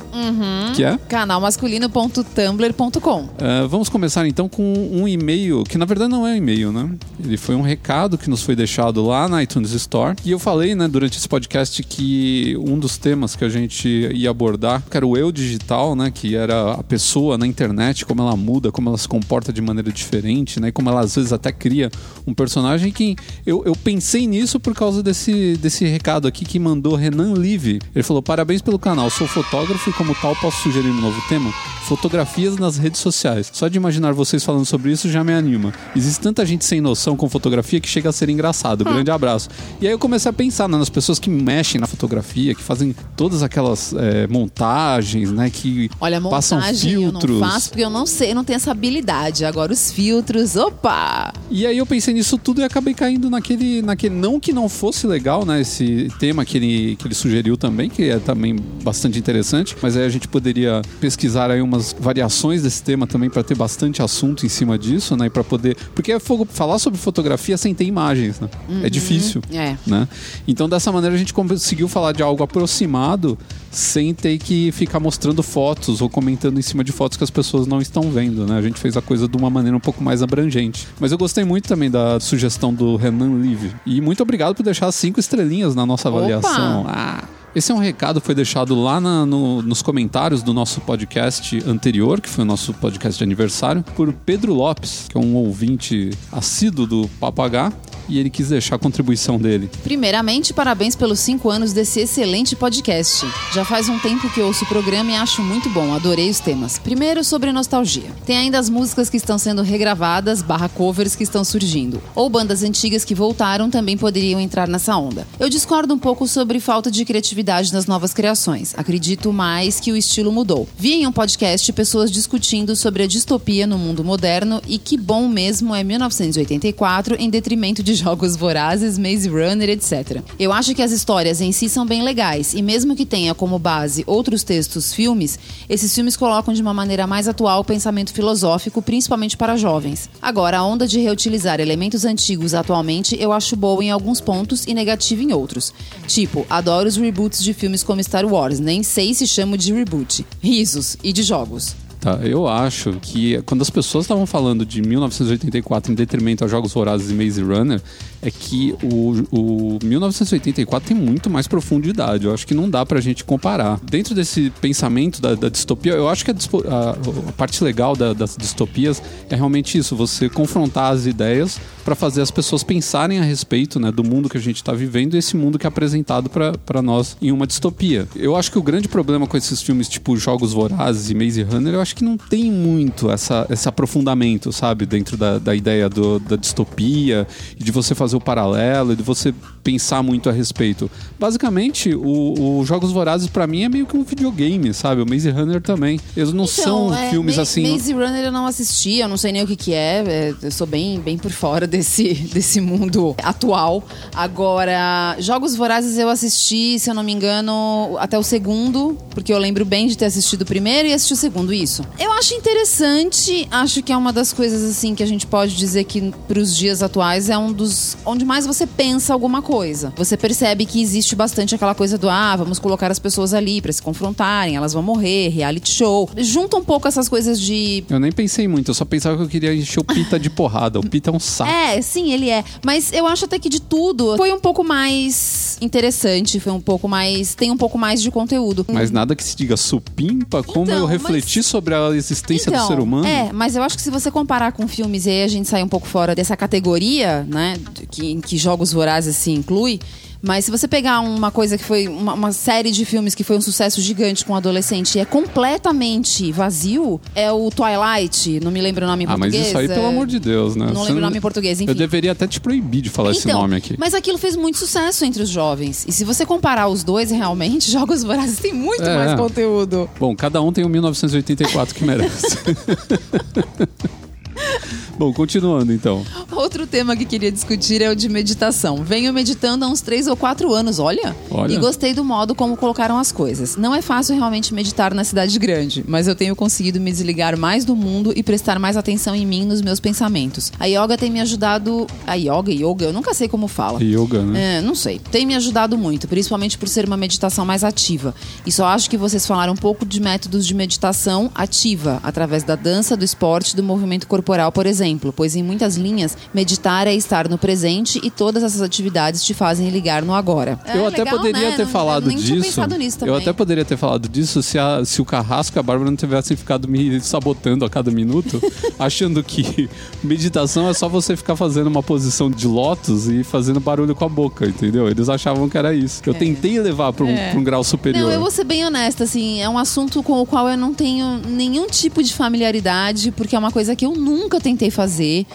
Que é? canalmasculino.tumblr.com Uh, vamos começar então com um e-mail, que na verdade não é um e-mail, né? Ele foi um recado que nos foi deixado lá na iTunes Store. E eu falei, né, durante esse podcast que um dos temas que a gente ia abordar, era o eu digital, né? Que era a pessoa na internet, como ela muda, como ela se comporta de maneira diferente, né? E como ela às vezes até cria um personagem que eu, eu pensei nisso por causa desse, desse recado aqui que mandou Renan Live. Ele falou: parabéns pelo canal, sou fotógrafo e como tal posso sugerir um novo tema? Fotografias nas redes sociais. Só de imaginar vocês falando sobre isso já me anima. Existe tanta gente sem noção com fotografia que chega a ser engraçado. Grande abraço. E aí eu comecei a pensar né, nas pessoas que mexem na fotografia, que fazem todas aquelas é, montagens, né? Que Olha, passam montagem filtros. eu não faço porque eu não sei, eu não tenho essa habilidade. Agora os filtros, opa! E aí eu pensei nisso tudo e acabei caindo naquele, naquele não que não fosse legal, né? Esse tema que ele, que ele sugeriu também, que é também bastante interessante. Mas aí a gente poderia pesquisar aí umas variações desse tema também para ter bastante assunto em cima disso, né? E para poder, porque é fogo falar sobre fotografia sem ter imagens, né? É difícil, É. né? Então dessa maneira a gente conseguiu falar de algo aproximado sem ter que ficar mostrando fotos ou comentando em cima de fotos que as pessoas não estão vendo, né? A gente fez a coisa de uma maneira um pouco mais abrangente. Mas eu gostei muito também da sugestão do Renan Live. E muito obrigado por deixar cinco estrelinhas na nossa Opa! avaliação. Ah, esse é um recado que foi deixado lá na- no- nos comentários do nosso podcast anterior, que foi o nosso podcast de aniversário, por Pedro Lopes, que é um ouvinte assíduo do Papo H, e ele quis deixar a contribuição dele. Primeiramente, parabéns pelos cinco anos desse excelente podcast. Já faz um tempo que ouço o programa e acho muito bom, adorei os temas. Primeiro, sobre nostalgia. Tem ainda as músicas que estão sendo regravadas, barra covers que estão surgindo. Ou bandas antigas que voltaram também poderiam entrar nessa onda. Eu discordo um pouco sobre falta de criatividade nas novas criações. Acredito mais que o estilo mudou. Vi em um podcast pessoas discutindo sobre a distopia no mundo moderno e que bom mesmo é 1984 em detrimento de jogos vorazes, Maze Runner, etc. Eu acho que as histórias em si são bem legais e mesmo que tenha como base outros textos, filmes, esses filmes colocam de uma maneira mais atual o pensamento filosófico, principalmente para jovens. Agora, a onda de reutilizar elementos antigos atualmente eu acho boa em alguns pontos e negativa em outros. Tipo, adoro os reboots de filmes como Star Wars, nem sei se chamo de reboot. Risos e de jogos. Tá, eu acho que quando as pessoas estavam falando de 1984 em detrimento a Jogos Vorazes e Maze Runner, é que o, o 1984 tem muito mais profundidade. Eu acho que não dá pra gente comparar. Dentro desse pensamento da, da distopia, eu acho que a, a- a parte legal da- das distopias é realmente isso: você confrontar as ideias para fazer as pessoas pensarem a respeito né, do mundo que a gente está vivendo e esse mundo que é apresentado para nós em uma distopia. Eu acho que o grande problema com esses filmes tipo Jogos Vorazes e Maze Runner, eu acho que não tem muito essa, esse aprofundamento, sabe, dentro da, da ideia do- da distopia de você fazer o paralelo e de você pensar muito a respeito. Basicamente, o, o Jogos Vorazes para mim é meio que um videogame, sabe? O Maze Runner também. Eles não são Então, é, filmes Ma- assim. Maze Runner eu não assisti, eu não sei nem o que que é, é, eu sou bem, bem por fora desse, desse mundo atual. Agora, Jogos Vorazes eu assisti, se eu não me engano, até o segundo, porque eu lembro bem de ter assistido o primeiro e assisti o segundo, isso. Eu acho interessante, acho que é uma das coisas assim que a gente pode dizer que pros dias atuais é um dos onde mais você pensa alguma coisa. Você percebe que existe bastante aquela coisa do ah, vamos colocar as pessoas ali pra se confrontarem, elas vão morrer, reality show. Junta um pouco essas coisas de Eu nem pensei muito, eu só pensava que eu queria encher o Pita de porrada. O Pita é um saco. é, sim, ele é. Mas eu acho até que de tudo foi um pouco mais interessante, foi um pouco mais. tem um pouco mais de conteúdo. Mas nada que se diga supimpa, como Então, eu mas- refleti sobre a existência do ser humano. É, mas eu acho que se você comparar com filmes, e aí a gente sai um pouco fora dessa categoria, né? Que, em que Jogos Vorazes se inclui. Mas se você pegar uma coisa que foi uma, uma série de filmes que foi um sucesso gigante com um adolescente e é completamente vazio, é o Twilight, não me lembro o nome em Ah, mas português. isso aí, pelo é- amor de Deus, né? Não Você lembro o nome em português, enfim. Eu deveria até te proibir de falar esse Então, nome aqui. Mas aquilo fez muito sucesso entre os jovens. E se você comparar os dois, realmente, Jogos Vorazes tem muito É. mais conteúdo. Bom, cada um tem o 1984 que merece. Bom, continuando então. Outro tema que queria discutir é o de meditação. Venho meditando há uns três ou quatro anos, olha. Olha. E gostei do modo como colocaram as coisas. Não é fácil realmente meditar na cidade grande, mas eu tenho conseguido me desligar mais do mundo e prestar mais atenção em mim nos meus pensamentos. A yoga tem me ajudado. A yoga, yoga, eu nunca sei como fala. Yoga, né? É, não sei. Tem me ajudado muito, principalmente por ser uma meditação mais ativa. E só acho que vocês falaram um pouco de métodos de meditação ativa, através da dança, do esporte, do movimento corporal, por exemplo. Pois em muitas linhas, meditar é estar no presente e todas essas atividades te fazem ligar no agora. eu É até legal, poderia né? ter Não- falado nem disso. Nisso também. eu até poderia ter falado disso se, a- se o Carrasco e a Bárbara não tivessem ficado me sabotando a cada minuto, achando que meditação é só você ficar fazendo uma posição de lótus e fazendo barulho com a boca, entendeu? Eles achavam que era isso. Eu tentei levar para um, pra um grau superior. É. Não, eu vou ser bem honesta, assim, é um assunto com o qual eu não tenho nenhum tipo de familiaridade, porque é uma coisa que eu nunca tentei fazer.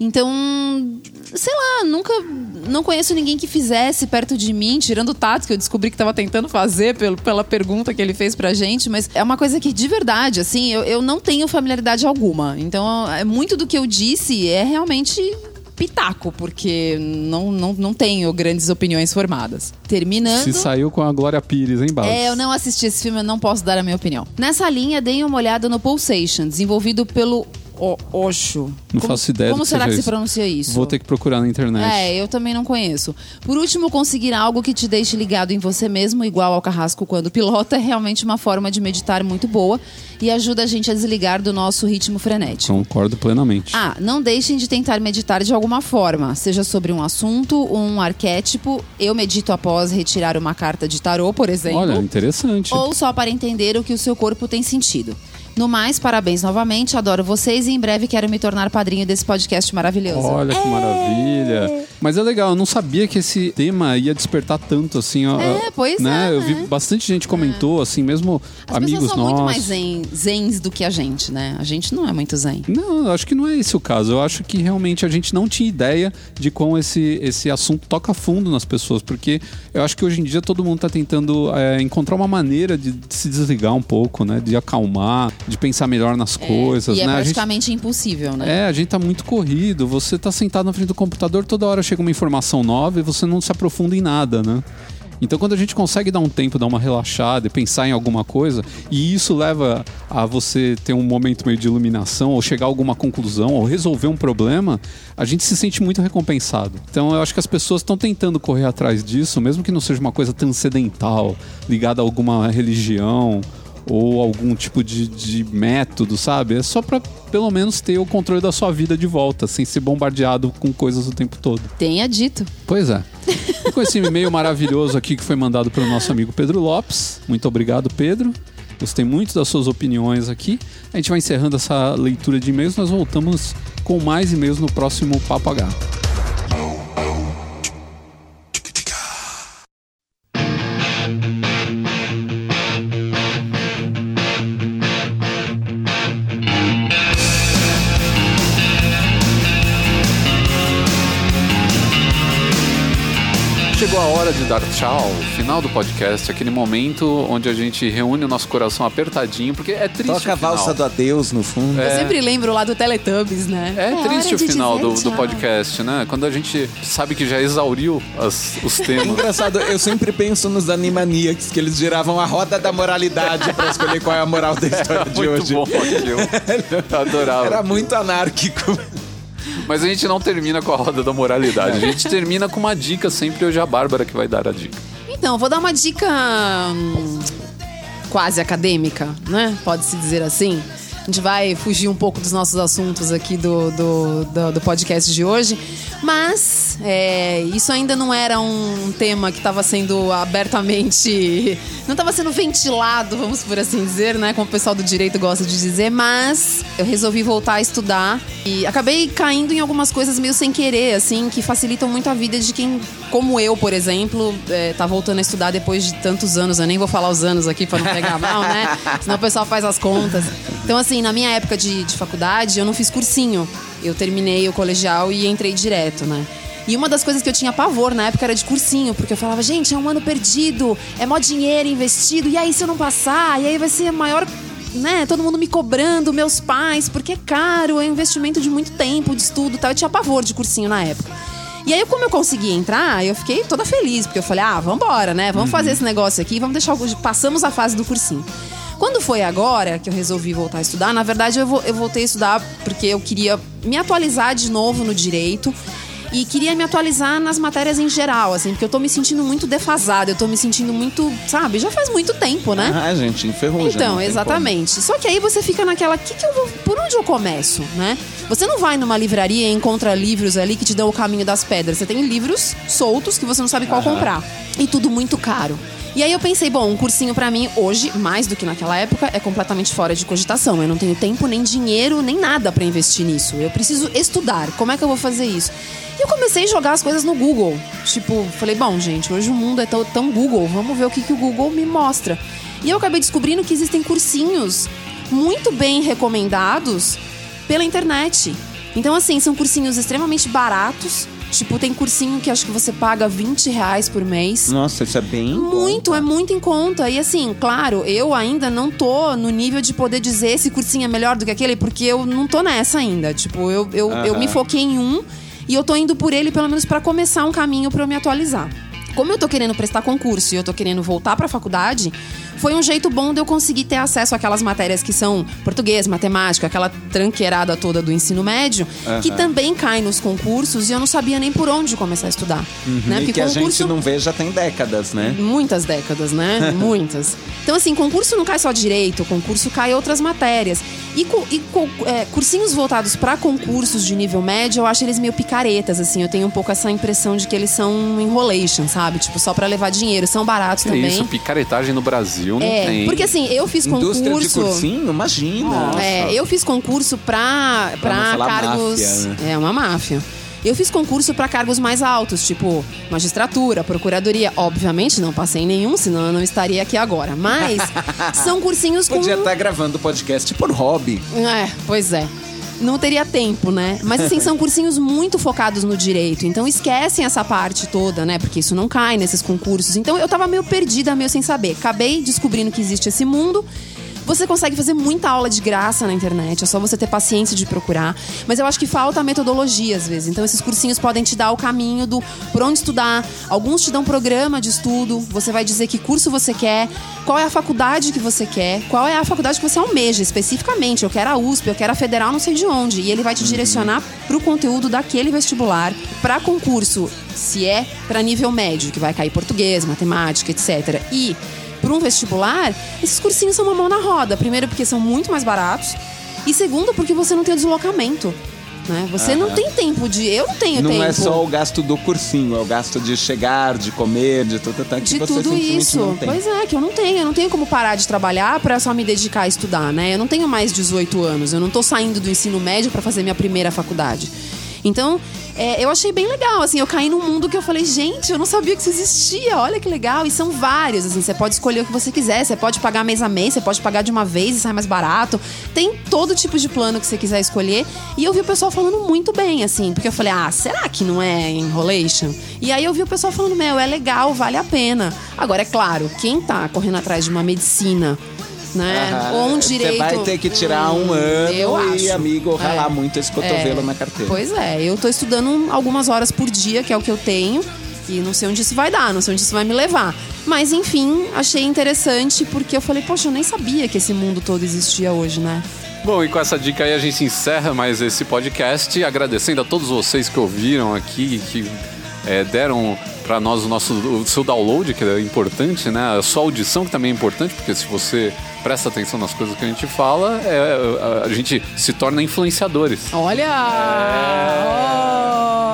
Então, sei lá, nunca. Não conheço ninguém que fizesse perto de mim, tirando o Tato, que eu descobri que tava tentando fazer pelo, pela pergunta que ele fez pra gente, mas é uma coisa que, de verdade, assim, eu, eu não tenho familiaridade alguma. Então, é muito do que eu disse é realmente pitaco, porque não, não, não tenho grandes opiniões formadas. Terminando. Se saiu com a Glória Pires, hein, Barros? É, eu não assisti esse filme, eu não posso dar a minha opinião. Nessa linha, deem uma olhada no Pulsation, desenvolvido pelo o Osho. Não como, faço ideia Como que será que se pronuncia isso? Vou ter que procurar na internet. É, eu também não conheço. Por último, conseguir algo que te deixe ligado em você mesmo, igual ao carrasco quando pilota, é realmente uma forma de meditar muito boa e ajuda a gente a desligar do nosso ritmo frenético. Concordo plenamente. Ah, não deixem de tentar meditar de alguma forma, seja sobre um assunto, um arquétipo. Eu medito após retirar uma carta de tarô, por exemplo Olha, interessante. ou só para entender o que o seu corpo tem sentido. No mais, parabéns novamente, adoro vocês e em breve quero me tornar padrinho desse podcast maravilhoso. Olha que maravilha. Mas é legal, eu não sabia que esse tema ia despertar tanto, assim. ó, É, pois né? é, Eu vi né? bastante gente comentou, assim, mesmo As amigos pessoas são nossos. muito mais zen, zens do que a gente, né? A gente não é muito zen. Não, eu acho que não é esse o caso. Eu acho que realmente a gente não tinha ideia de como esse, esse assunto toca fundo nas pessoas, porque eu acho que hoje em dia todo mundo está tentando é, encontrar uma maneira de, de se desligar um pouco, né? De acalmar, de pensar melhor nas coisas, e é né? Gente- praticamente impossível, né? É, a gente tá muito corrido. Você tá sentado na frente do computador, toda hora chega uma informação nova e você não se aprofunda em nada, né? Então, quando a gente consegue dar um tempo, dar uma relaxada e pensar em alguma coisa, e isso leva a você ter um momento meio de iluminação, ou chegar a alguma conclusão, ou resolver um problema, a gente se sente muito recompensado. Então, eu acho que as pessoas estão tentando correr atrás disso, mesmo que não seja uma coisa transcendental, ligada a alguma religião ou algum tipo de, de método, sabe? É só pra pelo menos ter o controle da sua vida de volta, sem ser bombardeado com coisas o tempo todo. Tenha dito. Pois é. E com esse e-mail maravilhoso aqui que foi mandado pelo nosso amigo Pedro Lopes. Muito obrigado, Pedro. Gostei muito das suas opiniões aqui. A gente vai encerrando essa leitura de e-mails. Nós voltamos com mais e-mails no próximo Papo H. hora de dar tchau, final do podcast, aquele momento onde a gente reúne o nosso coração apertadinho, porque é triste. Toca a o final. valsa do adeus no fundo. Eu sempre lembro lá do Teletubbies, né? É, triste o final do, do podcast, né? Quando a gente sabe que já exauriu as- os temas. Engraçado, eu sempre penso nos Animaniacs, que eles giravam a roda da moralidade pra escolher qual é a moral da história de Muito hoje. bom aquilo. Adorava. Era muito anárquico. Mas a gente não termina com a roda da moralidade. A gente termina com uma dica sempre. Hoje é a Bárbara que vai dar a dica. Então, vou dar uma dica hum, quase acadêmica, né? Pode-se dizer assim. A gente vai fugir um pouco dos nossos assuntos aqui do, do, do, do podcast de hoje. Mas é, isso ainda não era um tema que estava sendo abertamente. Não estava sendo ventilado, vamos por assim dizer, né? Como o pessoal do direito gosta de dizer. Mas eu resolvi voltar a estudar e acabei caindo em algumas coisas meio sem querer, assim, que facilitam muito a vida de quem, como eu, por exemplo, é, tá voltando a estudar depois de tantos anos. Eu nem vou falar os anos aqui para não pegar mal, né? Senão o pessoal faz as contas. Então, assim, na minha época de, de faculdade, eu não fiz cursinho. Eu terminei o colegial e entrei direto, né? E uma das coisas que eu tinha pavor na época era de cursinho, porque eu falava, gente, é um ano perdido, é mó dinheiro investido, e aí se eu não passar, e aí vai ser a maior né, todo mundo me cobrando, meus pais, porque é caro, é um investimento de muito tempo, de estudo e tal. Eu tinha pavor de cursinho na época. E aí, como eu consegui entrar, eu fiquei toda feliz, porque eu falei, ah, vambora, né? Vamos fazer esse negócio aqui, vamos deixar o. Passamos a fase do cursinho. Quando foi agora que eu resolvi voltar a estudar, na verdade eu, eu voltei a estudar porque eu queria me atualizar de novo no direito e queria me atualizar nas matérias em geral, assim, porque eu tô me sentindo muito defasada, eu tô me sentindo muito, sabe, já faz muito tempo, né? Ah, gente, enferrujam. não Então, exatamente. Só que aí você fica naquela, que que eu vou, por onde eu começo, né? Você não vai numa livraria e encontra livros ali que te dão o caminho das pedras. Você tem livros soltos que você não sabe qual comprar. E tudo muito caro. E aí eu pensei, bom, um cursinho pra mim hoje, mais do que naquela época, é completamente fora de cogitação. Eu não tenho tempo, nem dinheiro, nem nada pra investir nisso. Eu preciso estudar. Como é que eu vou fazer isso? E eu comecei a jogar as coisas no Google. Tipo, falei, bom, gente, hoje o mundo é tão, tão Google, vamos ver o que, que o Google me mostra. E eu acabei descobrindo que existem cursinhos muito bem recomendados pela internet. Então, assim, são cursinhos extremamente baratos. Tipo, tem cursinho que acho que você paga 20 reais por mês. Nossa, isso é bem. Muito, é muito em conta. E assim, claro, eu ainda não tô no nível de poder dizer esse cursinho é melhor do que aquele, porque eu não tô nessa ainda. Tipo, eu, eu, eu me foquei em um e eu tô indo por ele, pelo menos, pra começar um caminho pra eu me atualizar. Como eu tô querendo prestar concurso e eu tô querendo voltar pra faculdade, foi um jeito bom de eu conseguir ter acesso àquelas matérias que são português, matemática, aquela tranqueirada toda do ensino médio, que também cai nos concursos e eu não sabia nem por onde começar a estudar. Né? E que a gente não vê já tem décadas, né? Muitas décadas, né? Muitas. Então, assim, concurso não cai só direito, concurso cai outras matérias. E, e é, cursinhos voltados para concursos de nível médio, eu acho eles meio picaretas, assim. Eu tenho um pouco essa impressão de que eles são enrolation, sabe? Tipo, só para levar dinheiro. São baratos Que também. isso, picaretagem no Brasil não é, tem. porque assim, eu fiz Indústria concurso. de cursinho, imagina. É, eu fiz concurso pra, Pra pra cargos. máfia, É uma máfia. Eu fiz concurso pra cargos mais altos, tipo magistratura, procuradoria. Obviamente não passei em nenhum, senão eu não estaria aqui agora. Mas são cursinhos com. Podia estar gravando podcast por hobby. É, pois é. Não teria tempo, né? Mas assim, são cursinhos muito focados no direito. Então esquecem essa parte toda, né? Porque isso não cai nesses concursos. Então eu tava meio perdida, meio sem saber. Acabei descobrindo que existe esse mundo. Você consegue fazer muita aula de graça na internet, é só você ter paciência de procurar. Mas eu acho que falta a metodologia às vezes. Então esses cursinhos podem te dar o caminho do por onde estudar. Alguns te dão programa de estudo, você vai dizer que curso você quer, qual é a faculdade que você quer, qual é a faculdade que você almeja especificamente. Eu quero a USP, eu quero a Federal, não sei de onde. E ele vai te direcionar para o conteúdo daquele vestibular, para concurso, se é para nível médio, que vai cair português, matemática, etc. E para um vestibular, esses cursinhos são uma mão na roda. Primeiro, porque são muito mais baratos. E segundo, porque você não tem o deslocamento. Né? Você não tem tempo de. Eu não tenho Não tempo. é só o gasto do cursinho, é o gasto de chegar, de comer, de tudo, tudo que de você tudo isso. não. Pois é, que eu não tenho. Eu não tenho como parar de trabalhar para só me dedicar a estudar, né? Eu não tenho mais 18 anos. Eu não tô saindo do ensino médio para fazer minha primeira faculdade. Então, é, eu achei bem legal, assim, eu caí num mundo que eu falei, gente, eu não sabia que isso existia, olha que legal. E são vários, assim, você pode escolher o que você quiser, você pode pagar mês a mês, você pode pagar de uma vez e sai mais barato. Tem todo tipo de plano que você quiser escolher. E eu vi o pessoal falando muito bem, assim, porque eu falei, ah, será que não é enrolation? E aí eu vi o pessoal falando, meu, é legal, vale a pena. Agora, é claro, quem tá correndo atrás de uma medicina né? Ou um direito. Você vai ter que tirar um ano eu e, acho. amigo, ralar É. muito esse cotovelo É. na carteira. Pois é, eu tô estudando algumas horas por dia, que é o que eu tenho. E não sei onde isso vai dar, não sei onde isso vai me levar. Mas enfim, achei interessante porque eu falei, poxa, eu nem sabia que esse mundo todo existia hoje, né? Bom, e com essa dica aí a gente encerra mais esse podcast, agradecendo a todos vocês que ouviram aqui, que é, deram para nós o nosso o seu download, que é importante, né? A sua audição que também é importante, porque se você presta atenção nas coisas que a gente fala, é, a, a gente se torna influenciadores. Olha!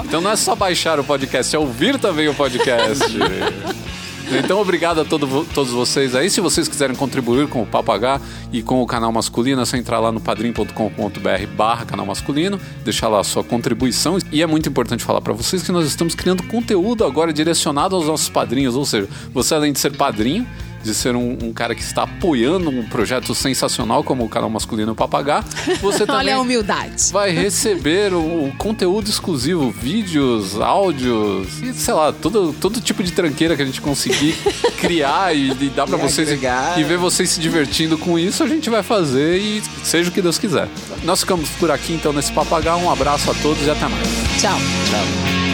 Oh! Então não é só baixar o podcast, é ouvir também o podcast. Então, obrigado a todo- todos vocês aí. Se vocês quiserem contribuir com o Papo H e com o canal masculino, é só entrar lá no padrim.com.br barra canal masculino, deixar lá a sua contribuição. E é muito importante falar para vocês que nós estamos criando conteúdo agora direcionado aos nossos padrinhos. Ou seja, você além de ser padrinho, de ser um, um cara que está apoiando um projeto sensacional como o canal masculino Papagá, você também Olha a humildade. vai receber o, conteúdo exclusivo, vídeos, áudios, e sei lá, todo, todo tipo de tranqueira que a gente conseguir criar e, e dar pra E vocês agregar. e ver vocês se divertindo com isso, a gente vai fazer e seja o que Deus quiser. Nós ficamos por aqui então nesse papagaio. Um abraço a todos e até mais. Tchau. Tchau.